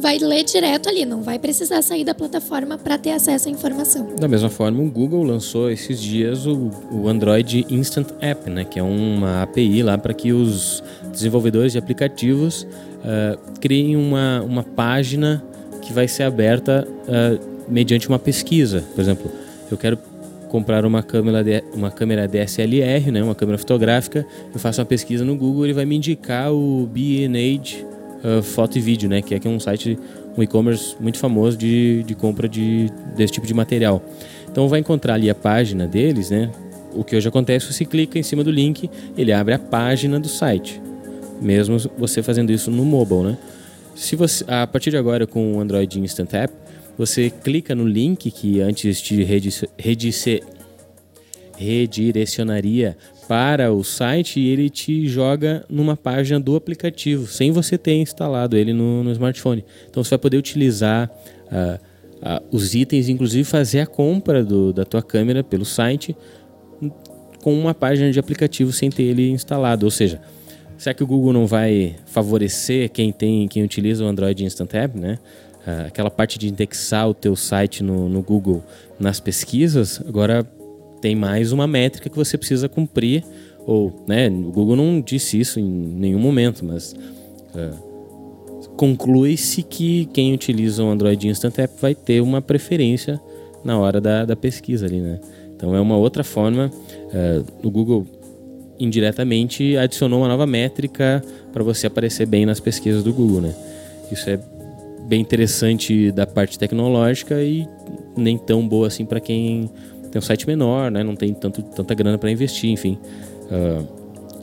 vai ler direto ali, não vai precisar sair da plataforma para ter acesso à informação. Da mesma forma, o Google lançou esses dias o, o Android Instant App, né, que é uma API lá para que os desenvolvedores de aplicativos uh, criem uma, uma página que vai ser aberta uh, mediante uma pesquisa. Por exemplo, eu quero comprar uma câmera, de, uma câmera DSLR, né, uma câmera fotográfica, eu faço uma pesquisa no Google, ele vai me indicar o B&H uh, foto e vídeo, né? Que é, que é um site, um e-commerce muito famoso de, de compra de, desse tipo de material. Então vai encontrar ali a página deles, né? O que hoje acontece, você clica em cima do link, ele abre a página do site. Mesmo você fazendo isso no mobile, né? Se você, a partir de agora com o Android Instant App, você clica no link que antes te redirecionaria para o site e ele te joga numa página do aplicativo, sem você ter instalado ele no, no smartphone. Então você vai poder utilizar uh, uh, os itens, inclusive fazer a compra do, da tua câmera pelo site com uma página de aplicativo sem ter ele instalado. Ou seja, será que o Google não vai favorecer quem tem, quem utiliza o Android Instant App, né? Uh, aquela parte de indexar o teu site no, no Google nas pesquisas, agora tem mais uma métrica que você precisa cumprir. Ou, né, o Google não disse isso em nenhum momento, mas uh, conclui-se que quem utiliza o Android Instant App vai ter uma preferência na hora da, da pesquisa ali, né? Então é uma outra forma. Uh, o Google indiretamente adicionou uma nova métrica para você aparecer bem nas pesquisas do Google, né? Isso é bem interessante da parte tecnológica e nem tão boa assim para quem tem um site menor, né? não tem tanto, tanta grana para investir, enfim. Uh,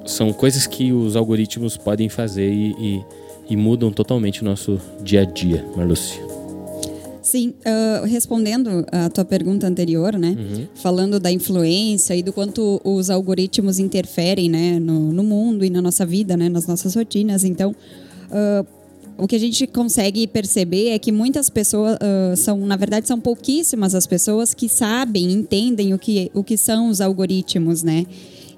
são coisas que os algoritmos podem fazer e, e, e, mudam totalmente o nosso dia a dia, Marluce. Sim, uh, respondendo a tua pergunta anterior, né? Uhum. Falando da influência e do quanto os algoritmos interferem, né? No, no mundo e na nossa vida, né? Nas nossas rotinas. Então, uh, o que a gente consegue perceber é que muitas pessoas uh, são, na verdade, são pouquíssimas as pessoas que sabem, entendem o que, o que são os algoritmos, né?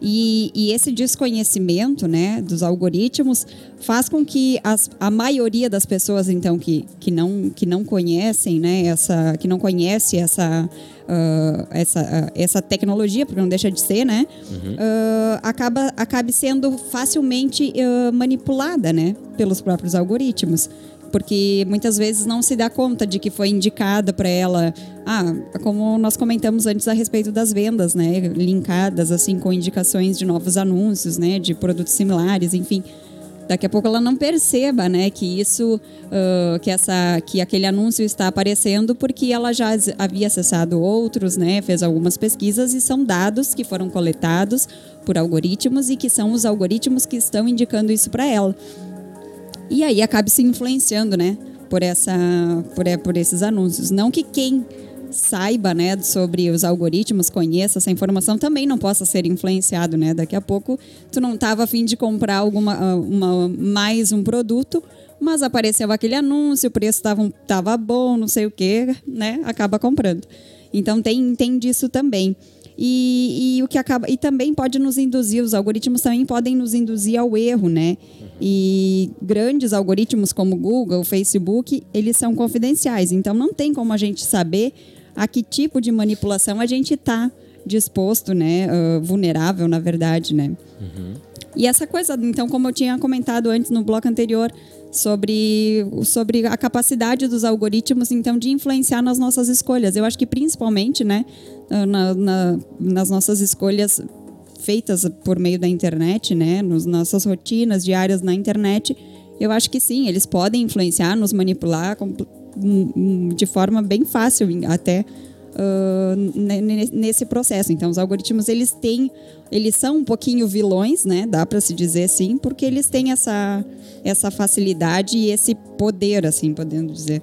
E, e, esse desconhecimento né, dos algoritmos faz com que as, a maioria das pessoas então que, que, não, que não conhecem né, essa que não conhece essa, uh, essa, uh, essa tecnologia porque não deixa de ser né uhum. uh, acaba acabe sendo facilmente manipulada né pelos próprios algoritmos porque muitas vezes não se dá conta de que foi indicada para ela, ah, como nós comentamos antes a respeito das vendas, né, linkadas assim com indicações de novos anúncios, né, de produtos similares, enfim. Daqui a pouco ela não perceba, né, que isso, uh, que essa, que aquele anúncio está aparecendo porque ela já havia acessado outros, né, fez algumas pesquisas e são dados que foram coletados por algoritmos e que são os algoritmos que estão indicando isso para ela. E aí acaba se influenciando, né? Por, essa, por, é, por esses anúncios. Não que quem saiba, né, sobre os algoritmos, conheça essa informação, também não possa ser influenciado, né? Daqui a pouco tu não estava afim de comprar alguma uma, mais um produto, mas apareceu aquele anúncio, o preço estava tava bom, não sei o que, né? Acaba comprando. Então tem, tem disso também. E, e, o que acaba e também pode nos induzir os algoritmos também podem nos induzir ao erro né e grandes algoritmos como Google Facebook eles são confidenciais então não tem como a gente saber a que tipo de manipulação a gente está disposto né uh, vulnerável na verdade né uhum. e essa coisa então como eu tinha comentado antes no bloco anterior sobre, sobre a capacidade dos algoritmos, então, de influenciar nas nossas escolhas. Eu acho que principalmente, né, na, na, nas nossas escolhas feitas por meio da internet, né, nas nossas rotinas diárias na internet, eu acho que sim, eles podem influenciar, nos manipular de forma bem fácil até uh, nesse processo. Então, os algoritmos eles têm, eles são um pouquinho vilões, né? Dá para se dizer assim, porque eles têm essa essa facilidade e esse poder, assim, podendo dizer.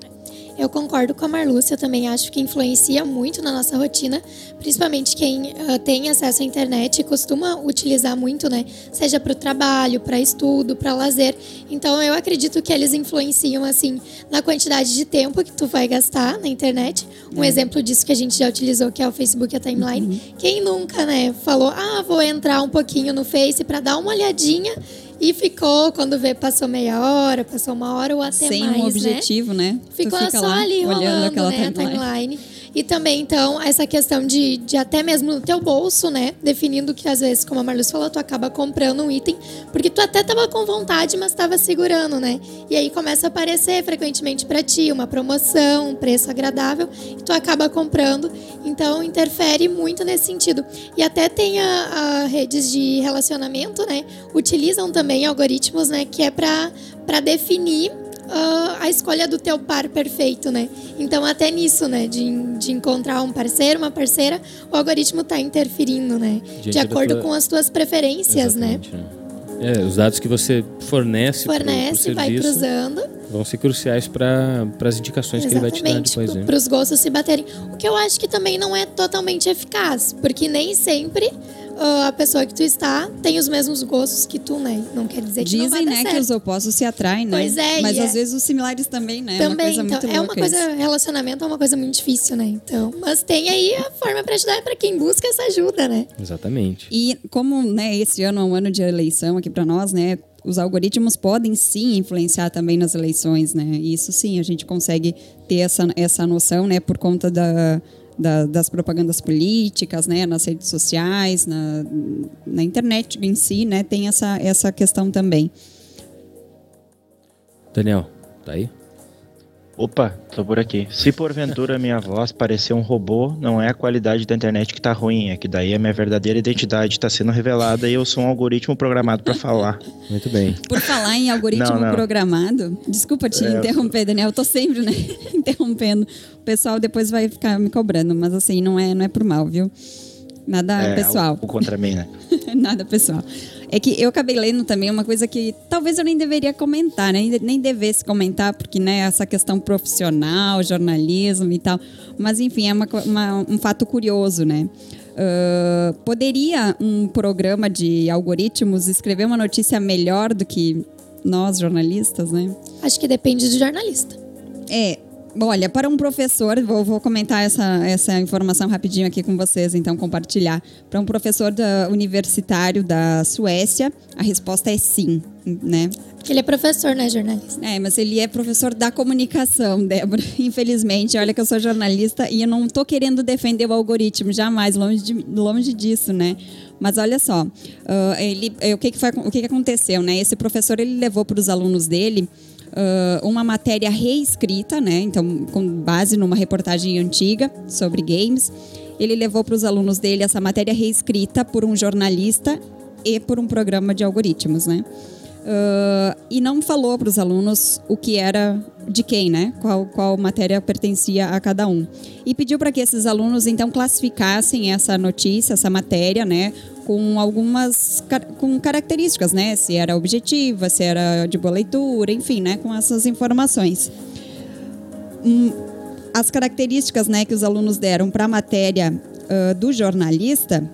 Eu concordo com a Marlúcia, eu também acho que influencia muito na nossa rotina, principalmente quem uh, tem acesso à internet e costuma utilizar muito, né? Seja para o trabalho, para estudo, para lazer. Então eu acredito que eles influenciam, assim, na quantidade de tempo que tu vai gastar na internet. Um é. exemplo disso que a gente já utilizou, que é o Facebook e a timeline. Uhum. Quem nunca, né, falou, ah, vou entrar um pouquinho no Face para dar uma olhadinha e ficou, quando vê, passou meia hora, passou uma hora ou até Sem mais, Sem um objetivo, né? né? Ficou só ali rolando, né, timeline. timeline. E também, então, essa questão de, de até mesmo no teu bolso, né? Definindo que, às vezes, como a Marluz falou, tu acaba comprando um item porque tu até tava com vontade, mas tava segurando, né? E aí começa a aparecer frequentemente para ti uma promoção, um preço agradável, e tu acaba comprando. Então, interfere muito nesse sentido. E até tem a, a redes de relacionamento, né? Utilizam também algoritmos, né? Que é para definir uh, a escolha do teu par perfeito, né? Então, até nisso, né? De, de encontrar um parceiro, uma parceira, o algoritmo está interferindo, né? Diante de acordo tua... com as tuas preferências, né? Exatamente, né? É, os dados que você fornece, fornece pro, pro vai cruzando. Vão ser cruciais para as indicações Exatamente, que ele vai te dar depois. Para né? os gostos se baterem. O que eu acho que também não é totalmente eficaz, porque nem sempre uh, a pessoa que tu está tem os mesmos gostos que tu, né? Não quer dizer que Dizem, não vai né, certo. que os opostos se atraem, né? Pois é. Mas às é. vezes os similares também, né? Também, é uma então, é uma coisa, isso. relacionamento é uma coisa muito difícil, né? Então, mas tem aí a forma para ajudar para quem busca essa ajuda, né? Exatamente. E como, né, esse ano é um ano de eleição aqui para nós, né? Os algoritmos podem sim influenciar também nas eleições, né? E isso sim, a gente consegue ter essa, essa noção, né, por conta da, da, das propagandas políticas, né, nas redes sociais, na, na internet em si, né, tem essa, essa questão também. Daniel, tá aí? Opa, tô por aqui. Se porventura minha voz parecer um robô, não é a qualidade da internet que tá ruim, é que daí a minha verdadeira identidade tá sendo revelada e eu sou um algoritmo programado para falar. Muito bem. Por falar em algoritmo não, não. programado, desculpa te é, interromper, Daniel, eu tô sempre, né, interrompendo. O pessoal depois vai ficar me cobrando, mas assim, não é, não é por mal, viu? Nada é, pessoal. Algo contra mim, né? Nada pessoal. É que eu acabei lendo também uma coisa que talvez eu nem deveria comentar, né? nem devesse comentar, porque né, essa questão profissional, jornalismo e tal. Mas enfim, é uma, uma, um fato curioso, né? Uh, poderia um programa de algoritmos escrever uma notícia melhor do que nós, jornalistas, né? Acho que depende do jornalista. É, Olha, para um professor, vou, vou, comentar essa, essa informação rapidinho aqui com vocês, então compartilhar. Para um professor da, universitário da Suécia, a resposta é sim, né? Porque ele é professor, né, jornalista? É, mas ele é professor da comunicação, Débora. Infelizmente, olha que eu sou jornalista e eu não estou querendo defender o algoritmo, jamais, longe, de, longe disso, né? Mas olha só, uh, ele, o, que, que, foi, o que, que aconteceu, né? Esse professor ele levou para os alunos dele uh, uma matéria reescrita, né? Então, com base numa reportagem antiga sobre games. Ele levou para os alunos dele essa matéria reescrita por um jornalista e por um programa de algoritmos, né? Uh, e não falou para os alunos o que era de quem, né? Qual, qual matéria pertencia a cada um. E pediu para que esses alunos então classificassem essa notícia, essa matéria, né? Com algumas com características, né? Se era objetiva, se era de boa leitura, enfim, né? Com essas informações. Hum, as características, né, que os alunos deram para a matéria uh, do jornalista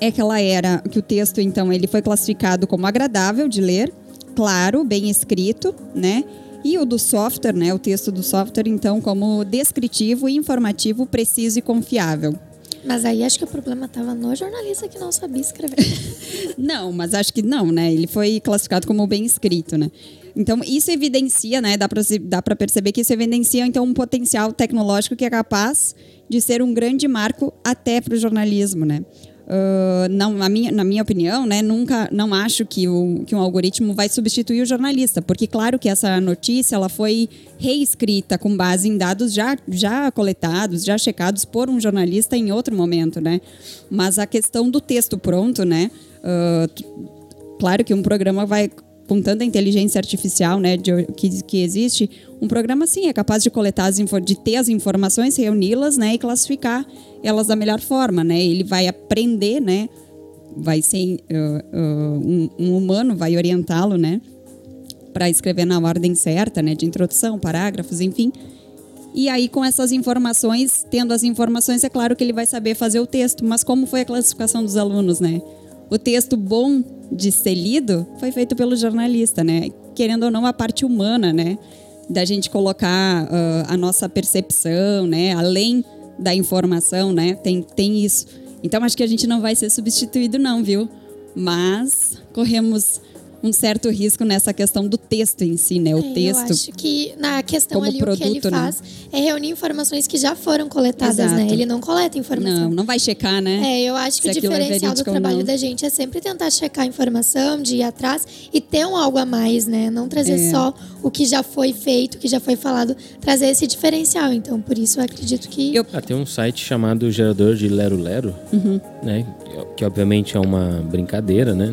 é que ela era que o texto então ele foi classificado como agradável de ler, claro, bem escrito, né? E o do software, né? O texto do software, então, como descritivo, informativo, preciso e confiável. Mas aí acho que o problema estava no jornalista que não sabia escrever. não, mas acho que não, né? Ele foi classificado como bem escrito, né? Então, isso evidencia, né? Dá para perceber que isso evidencia, então, um potencial tecnológico que é capaz de ser um grande marco até para o jornalismo, né? Uh, não, na, minha, na minha opinião, né, nunca, não acho que, o, que um algoritmo vai substituir o jornalista, porque claro que essa notícia ela foi reescrita com base em dados já, já coletados, já checados por um jornalista em outro momento, né? Mas a questão do texto pronto, né? Uh, claro que um programa vai com tanta inteligência artificial né, de, que, que existe, um programa sim é capaz de coletar as de ter as informações, reuni-las né, e classificar elas da melhor forma. Né? Ele vai aprender, né? vai ser uh, uh, um, um, humano, vai orientá-lo né, para escrever na ordem certa, né, de introdução, parágrafos, enfim. E aí, com essas informações, tendo as informações, é claro que ele vai saber fazer o texto. Mas como foi a classificação dos alunos, né? O texto bom de ser lido foi feito pelo jornalista, né? Querendo ou não, a parte humana, né? Da gente colocar uh, a nossa percepção, né? Além da informação, né? Tem, tem isso. Então, acho que a gente não vai ser substituído, não, viu? Mas corremos um certo risco nessa questão do texto em si, né? O é, texto. Eu acho que na questão ali produto, o que ele né? faz né? é reunir informações que já foram coletadas, né? Exato. né? Ele não coleta informação. Não, não vai checar, né? É, eu acho que o é diferencial é do trabalho da gente é sempre tentar checar a informação, de ir atrás e ter um algo a mais, né? Não trazer é. só o que já foi feito, o que já foi falado, trazer esse diferencial. Então, por isso eu acredito que. Eu... Ah, tem um site chamado Gerador de Lero Lero, uhum. né? Que obviamente é uma brincadeira, né?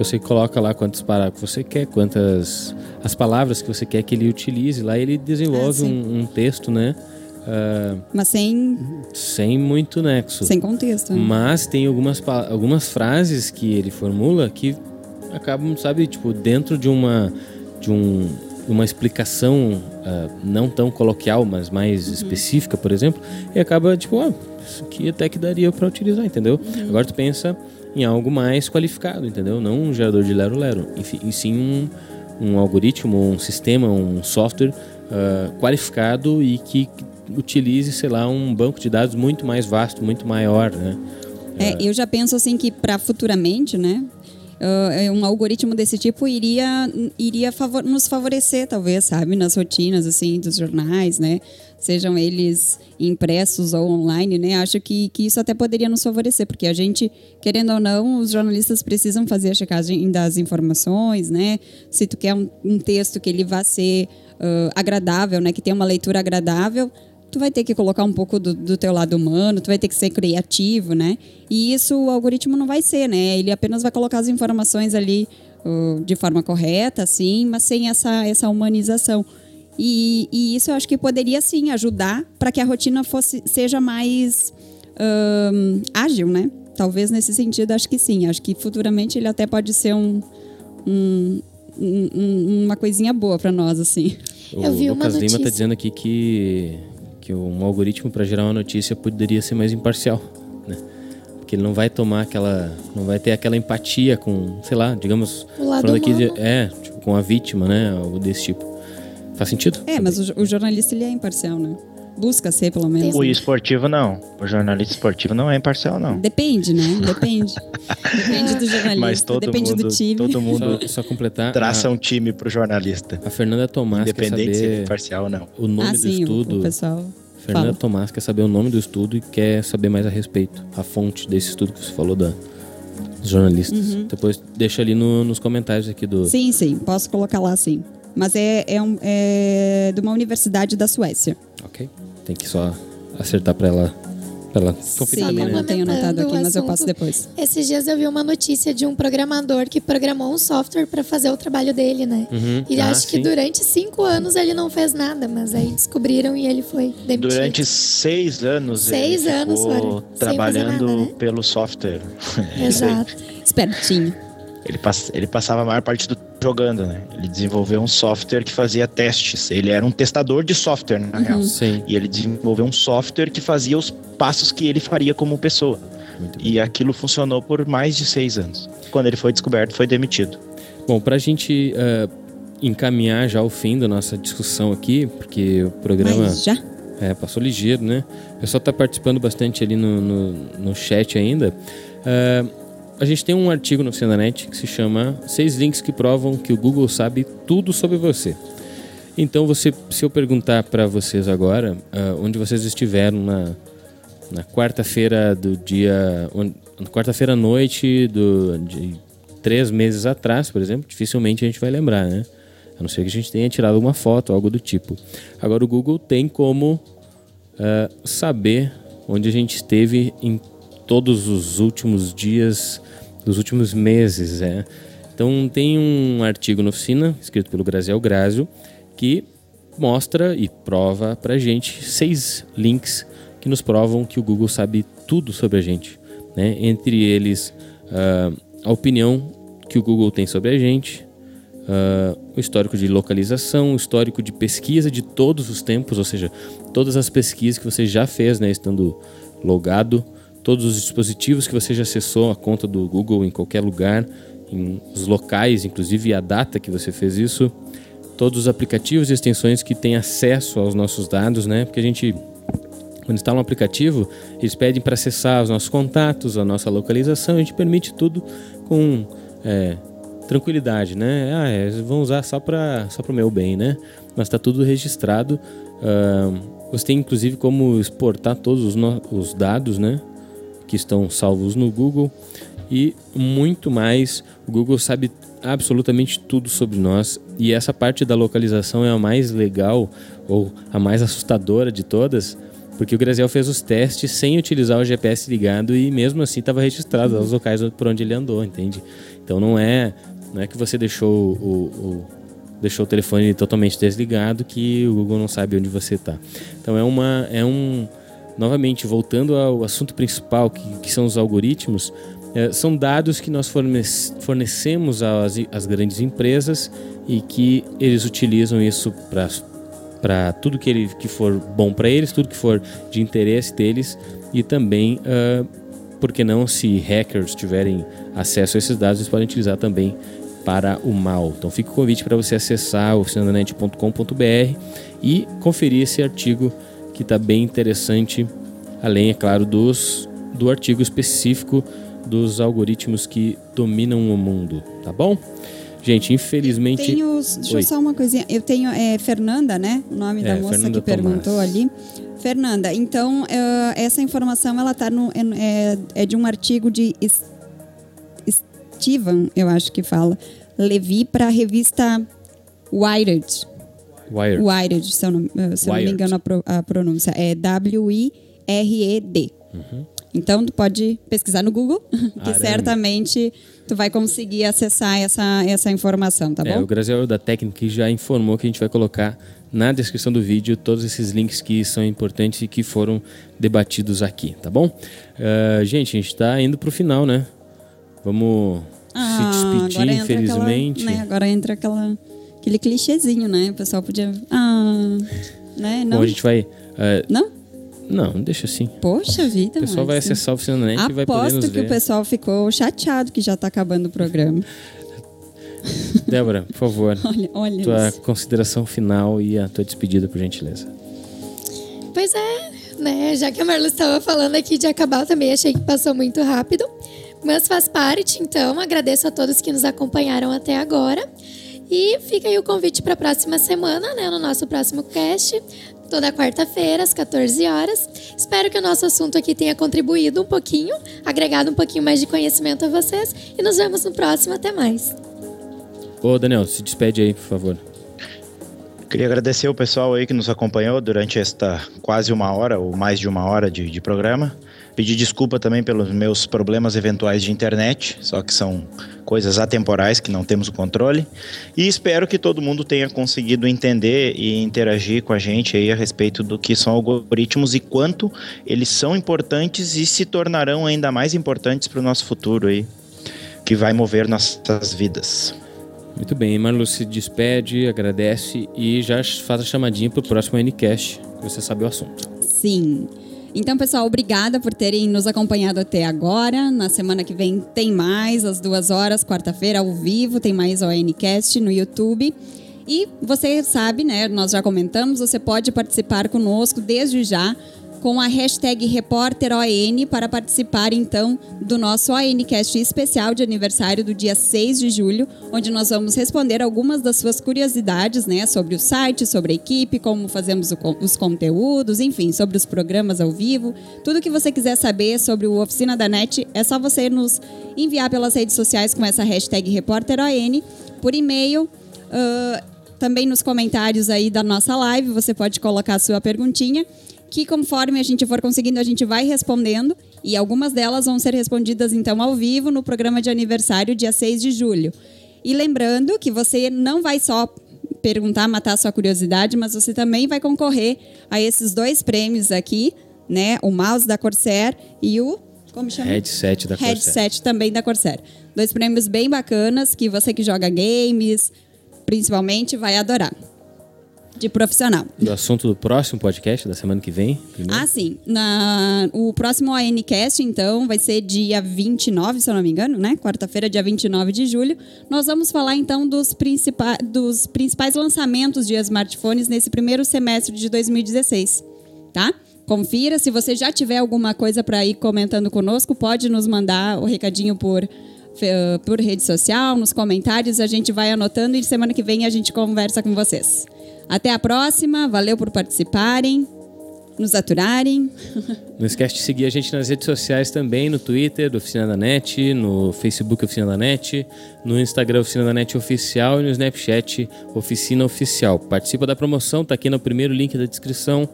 Você coloca lá quantos parágrafos você quer, quantas as palavras que você quer que ele utilize. Lá ele desenvolve ah, um, um, texto, né? Uh, Mas sem. Sem muito nexo. Sem contexto. Né? Mas tem algumas, algumas frases que ele formula que acabam, sabe, tipo, dentro de uma. De um, uma explicação uh, não tão coloquial, mas mais uhum. específica, por exemplo, e acaba tipo, ah, isso aqui até que daria para utilizar, entendeu? Uhum. Agora tu pensa em algo mais qualificado, entendeu? Não um gerador de lero-lero, e sim um, um algoritmo, um sistema, um software uh, qualificado e que utilize, sei lá, um banco de dados muito mais vasto, muito maior, né? É, eu já penso assim que para futuramente, né? Uh, um algoritmo desse tipo iria, iria favor nos favorecer, talvez, sabe? Nas rotinas, assim, dos jornais, né? Sejam eles impressos ou online, né? Acho que, que isso até poderia nos favorecer, porque a gente, querendo ou não, os jornalistas precisam fazer a checagem das informações, né? Se tu quer um, um texto que ele vá ser uh, agradável, né? Que tenha uma leitura agradável, tu vai ter que colocar um pouco do, do, teu lado humano, tu vai ter que ser criativo, né? E isso o algoritmo não vai ser, né? Ele apenas vai colocar as informações ali uh, de forma correta, assim, mas sem essa, essa humanização. E, e isso eu acho que poderia sim ajudar para que a rotina fosse, seja mais ágil, né? Talvez nesse sentido, acho que sim. Acho que futuramente ele até pode ser um, um, um uma coisinha boa para nós, assim. O eu vi Lucas Lima está dizendo aqui que que um algoritmo para gerar uma notícia poderia ser mais imparcial, né? Porque ele não vai tomar aquela, não vai ter aquela empatia com, sei lá, digamos, falando aqui de, é, tipo, com a vítima, né, algo desse tipo. Faz sentido? É, mas o, o jornalista ele é imparcial, né? Busca ser, pelo menos. O esportivo não. O jornalista esportivo não é imparcial, não. Depende, né? Depende. Depende do jornalista. Mas todo depende mundo, do time. Todo mundo só, só completar. Traça a, um time pro jornalista. A Fernanda Tomás Independente quer saber se é imparcial ou não. O nome ah, do sim, estudo. O, o pessoal. Fernanda fala. Tomás quer saber o nome do estudo e quer saber mais a respeito. A fonte desse estudo que você falou da, dos jornalistas. Uhum. Depois deixa ali no, nos comentários aqui do. Sim, sim. Posso colocar lá sim. Mas é, é, um, é de uma universidade da Suécia. Ok. Tem que só acertar para ela Pra ela Sim, também, eu não tenho anotado aqui, mas eu passo depois. Esses dias eu vi uma notícia de um programador que programou um software para fazer o trabalho dele, né? Uhum. E ah, acho que sim. durante cinco anos ele não fez nada, mas aí descobriram e ele foi demitido. Durante seis anos seis ele anos, ficou trabalhando nada, né? pelo software. Exato. Espertinho. Ele, pass ele passava a maior parte do jogando, né? Ele desenvolveu um software que fazia testes. Ele era um testador de software, na Uhum. real. Sim. E ele desenvolveu um software que fazia os passos que ele faria como pessoa. Muito E aquilo funcionou por mais de seis anos. Quando ele foi descoberto, foi demitido. Bom, para a gente uh, encaminhar já o fim da nossa discussão aqui, porque o programa. Mas já? É, passou ligeiro, né? O pessoal está participando bastante ali no, no, no chat ainda. Uh, a gente tem um artigo no Oceananet que se chama Seis links que provam que o Google sabe tudo sobre você. Então, você, se eu perguntar para vocês agora, uh, onde vocês estiveram na, na quarta-feira do dia. Quarta-feira à noite do, de três meses atrás, por exemplo, dificilmente a gente vai lembrar, né? A não ser que a gente tenha tirado uma foto, algo do tipo. Agora, o Google tem como uh, saber onde a gente esteve em todos os últimos dias dos últimos meses. É. Então, tem um artigo na oficina, escrito pelo Graziel Grazio, que mostra e prova para a gente seis links que nos provam que o Google sabe tudo sobre a gente. Né? Entre eles, uh, a opinião que o Google tem sobre a gente, uh, o histórico de localização, o histórico de pesquisa de todos os tempos, ou seja, todas as pesquisas que você já fez, né, estando logado, todos os dispositivos que você já acessou a conta do Google em qualquer lugar, em os locais, inclusive a data que você fez isso, todos os aplicativos e extensões que têm acesso aos nossos dados, né? Porque a gente quando instala um aplicativo, eles pedem para acessar os nossos contatos, a nossa localização, a gente permite tudo com é, tranquilidade, né? Ah, é, vão usar só para só o meu bem, né? Mas está tudo registrado. Uh, você tem inclusive como exportar todos os, os dados, né? Que estão salvos no Google e muito mais. O Google sabe absolutamente tudo sobre nós e essa parte da localização é a mais legal ou a mais assustadora de todas, porque o Graziel fez os testes sem utilizar o GPS ligado e mesmo assim estava registrado os locais por onde ele andou, entende? Então não é não é que você deixou o, o, deixou o telefone totalmente desligado que o Google não sabe onde você está. Então é uma é um novamente voltando ao assunto principal que, que são os algoritmos é, são dados que nós fornecemos às, às grandes empresas e que eles utilizam isso para tudo que, ele, que for bom para eles, tudo que for de interesse deles e também, uh, por que não, se hackers tiverem acesso a esses dados, eles podem utilizar também para o mal. Então fica o convite para você acessar oficinanet.com.br e conferir esse artigo que está bem interessante, além, é claro, dos, do artigo específico dos algoritmos que dominam o mundo, tá bom? Gente, infelizmente. Eu tenho, deixa Oi. só uma coisinha. Eu tenho é, Fernanda, né? O nome é, da moça Fernanda que perguntou Tomás. ali. Fernanda, então uh, essa informação ela tá no, é, é de um artigo de Steven, eu acho que fala, Levi para a revista Wired. Wired. Wired, se eu não, se eu não me engano a, pro, a, pronúncia. É W-I-R-E-D. Uhum. Então, tu pode pesquisar no Google, que certamente tu vai conseguir acessar essa, essa informação, tá é, bom? O Graziel da Técnica já informou que a gente vai colocar na descrição do vídeo todos esses links que são importantes e que foram debatidos aqui, tá bom? Uh, gente, a gente está indo para o final, né? Vamos ah, se despedir, infelizmente. Aquela, né, agora entra aquela, aquele clichêzinho, né? O pessoal podia. Ah, né? Não? Bom, a gente vai. Uh, não? Não, deixa assim. Poxa vida, O pessoal vai acessar o Oficinanet e vai poder nos Aposto que o pessoal ficou chateado que já está acabando o programa. Débora, por favor. olha, olha tua isso. consideração final e a tua despedida, por gentileza. Pois é, né? Já que a Marla estava falando aqui de acabar, eu também achei que passou muito rápido. Mas faz parte, então. Agradeço a todos que nos acompanharam até agora. E fica aí o convite para a próxima semana, né? No nosso próximo cast toda quarta-feira, às 14 horas. Espero que o nosso assunto aqui tenha contribuído um pouquinho, agregado um pouquinho mais de conhecimento a vocês. E nos vemos no próximo. Até mais. Ô, Daniel, se despede aí, por favor. Queria agradecer o pessoal aí que nos acompanhou durante esta quase uma hora ou mais de uma hora de, de programa. Pedir desculpa também pelos meus problemas eventuais de internet, só que são coisas atemporais que não temos o controle. E espero que todo mundo tenha conseguido entender e interagir com a gente aí a respeito do que são algoritmos e quanto eles são importantes e se tornarão ainda mais importantes para o nosso futuro aí, que vai mover nossas vidas. Muito bem, Marlu se despede, agradece e já faz a chamadinha para o próximo Ncast, que você sabe o assunto. Sim. Então, pessoal, obrigada por terem nos acompanhado até agora. Na semana que vem tem mais, às duas horas, quarta-feira, ao vivo, tem mais ONCast no YouTube. E você sabe, né? Nós já comentamos, você pode participar conosco desde já com a hashtag RepórterON para participar então do nosso ONCast especial de aniversário do dia 6 de julho, onde nós vamos responder algumas das suas curiosidades, né, sobre o site, sobre a equipe, como fazemos os conteúdos, enfim, sobre os programas ao vivo. Tudo que você quiser saber sobre o Oficina da NET, é só você nos enviar pelas redes sociais com essa hashtag RepórterON, por e-mail, uh, também nos comentários aí da nossa live, você pode colocar a sua perguntinha que conforme a gente for conseguindo, a gente vai respondendo. E algumas delas vão ser respondidas, então, ao vivo no programa de aniversário, dia 6 de julho. E lembrando que você não vai só perguntar, matar sua curiosidade, mas você também vai concorrer a esses dois prêmios aqui, né? O mouse da Corsair e o como chama? Headset da Corsair. Headset também da Corsair. Dois prêmios bem bacanas que você que joga games, principalmente, vai adorar de profissional. Do assunto do próximo podcast da semana que vem? Primeiro. Ah, sim. Na, o próximo ANCast, então, vai ser dia 29, se eu não me engano, né? Quarta-feira, dia 29 de julho. Nós vamos falar, então, dos, principais dos principais lançamentos de smartphones nesse primeiro semestre de 2016, tá? Confira. Se você já tiver alguma coisa para ir comentando conosco, pode nos mandar o recadinho por por rede social, nos comentários, a gente vai anotando e semana que vem a gente conversa com vocês. Até a próxima, valeu por participarem, nos aturarem. Não esquece de seguir a gente nas redes sociais também, no Twitter do Oficina da NET, no Facebook Oficina da NET, no Instagram Oficina da NET Oficial e no Snapchat Oficina Oficial. Participa da promoção, tá aqui no primeiro link da descrição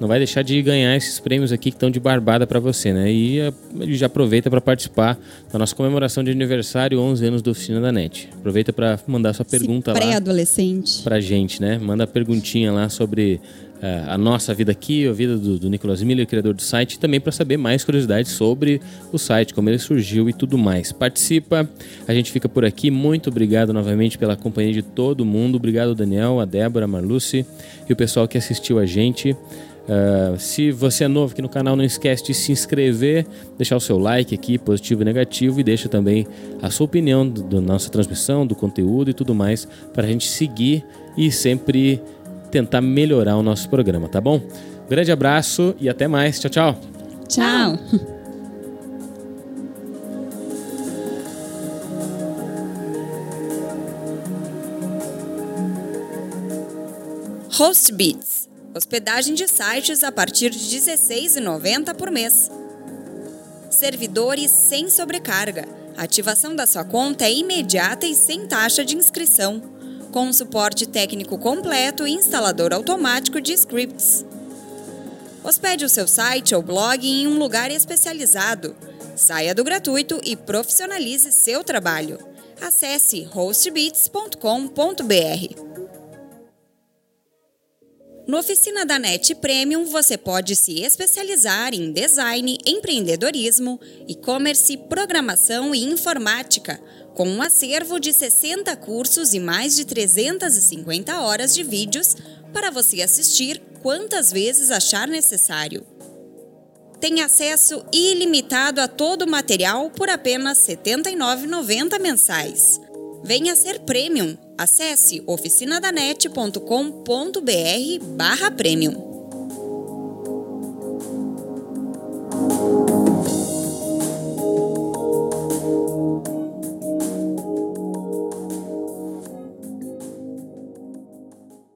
não vai deixar de ganhar esses prêmios aqui que estão de barbada para você, né? E eh, já aproveita para participar da nossa comemoração de aniversário, 11 anos do Oficina da NET. Aproveita para mandar sua pergunta Esse pré-adolescente. lá. Pra gente, né? Manda a perguntinha lá sobre uh, a nossa vida aqui, a vida do, do Nicolas Miller, criador do site, e também para saber mais curiosidades sobre o site, como ele surgiu e tudo mais. Participa, a gente fica por aqui. Muito obrigado novamente pela companhia de todo mundo. Obrigado, Daniel, a Débora, a Marluce e o pessoal que assistiu a gente. Uh, se você é novo aqui no canal, não esquece de se inscrever, deixar o seu like aqui, positivo e negativo, e deixa também a sua opinião da nossa transmissão, do conteúdo e tudo mais, para a gente seguir e sempre tentar melhorar o nosso programa, tá bom? Grande abraço e até mais. Tchau, tchau. Tchau. Host Beats Hospedagem de sites a partir de R$ 16,90 por mês. Servidores sem sobrecarga. A ativação da sua conta é imediata e sem taxa de inscrição. Com suporte técnico completo e instalador automático de scripts. Hospede o seu site ou blog em um lugar especializado. Saia do gratuito e profissionalize seu trabalho. Acesse hostbeats.com.br. No Oficina da NET Premium, você pode se especializar em design, empreendedorismo, e-commerce, programação e informática, com um acervo de 60 cursos e mais de 350 horas de vídeos para você assistir quantas vezes achar necessário. Tem acesso ilimitado a todo o material por apenas R$ 79,90 mensais. Venha ser Premium. Acesse oficinadanet.com.br barra premium.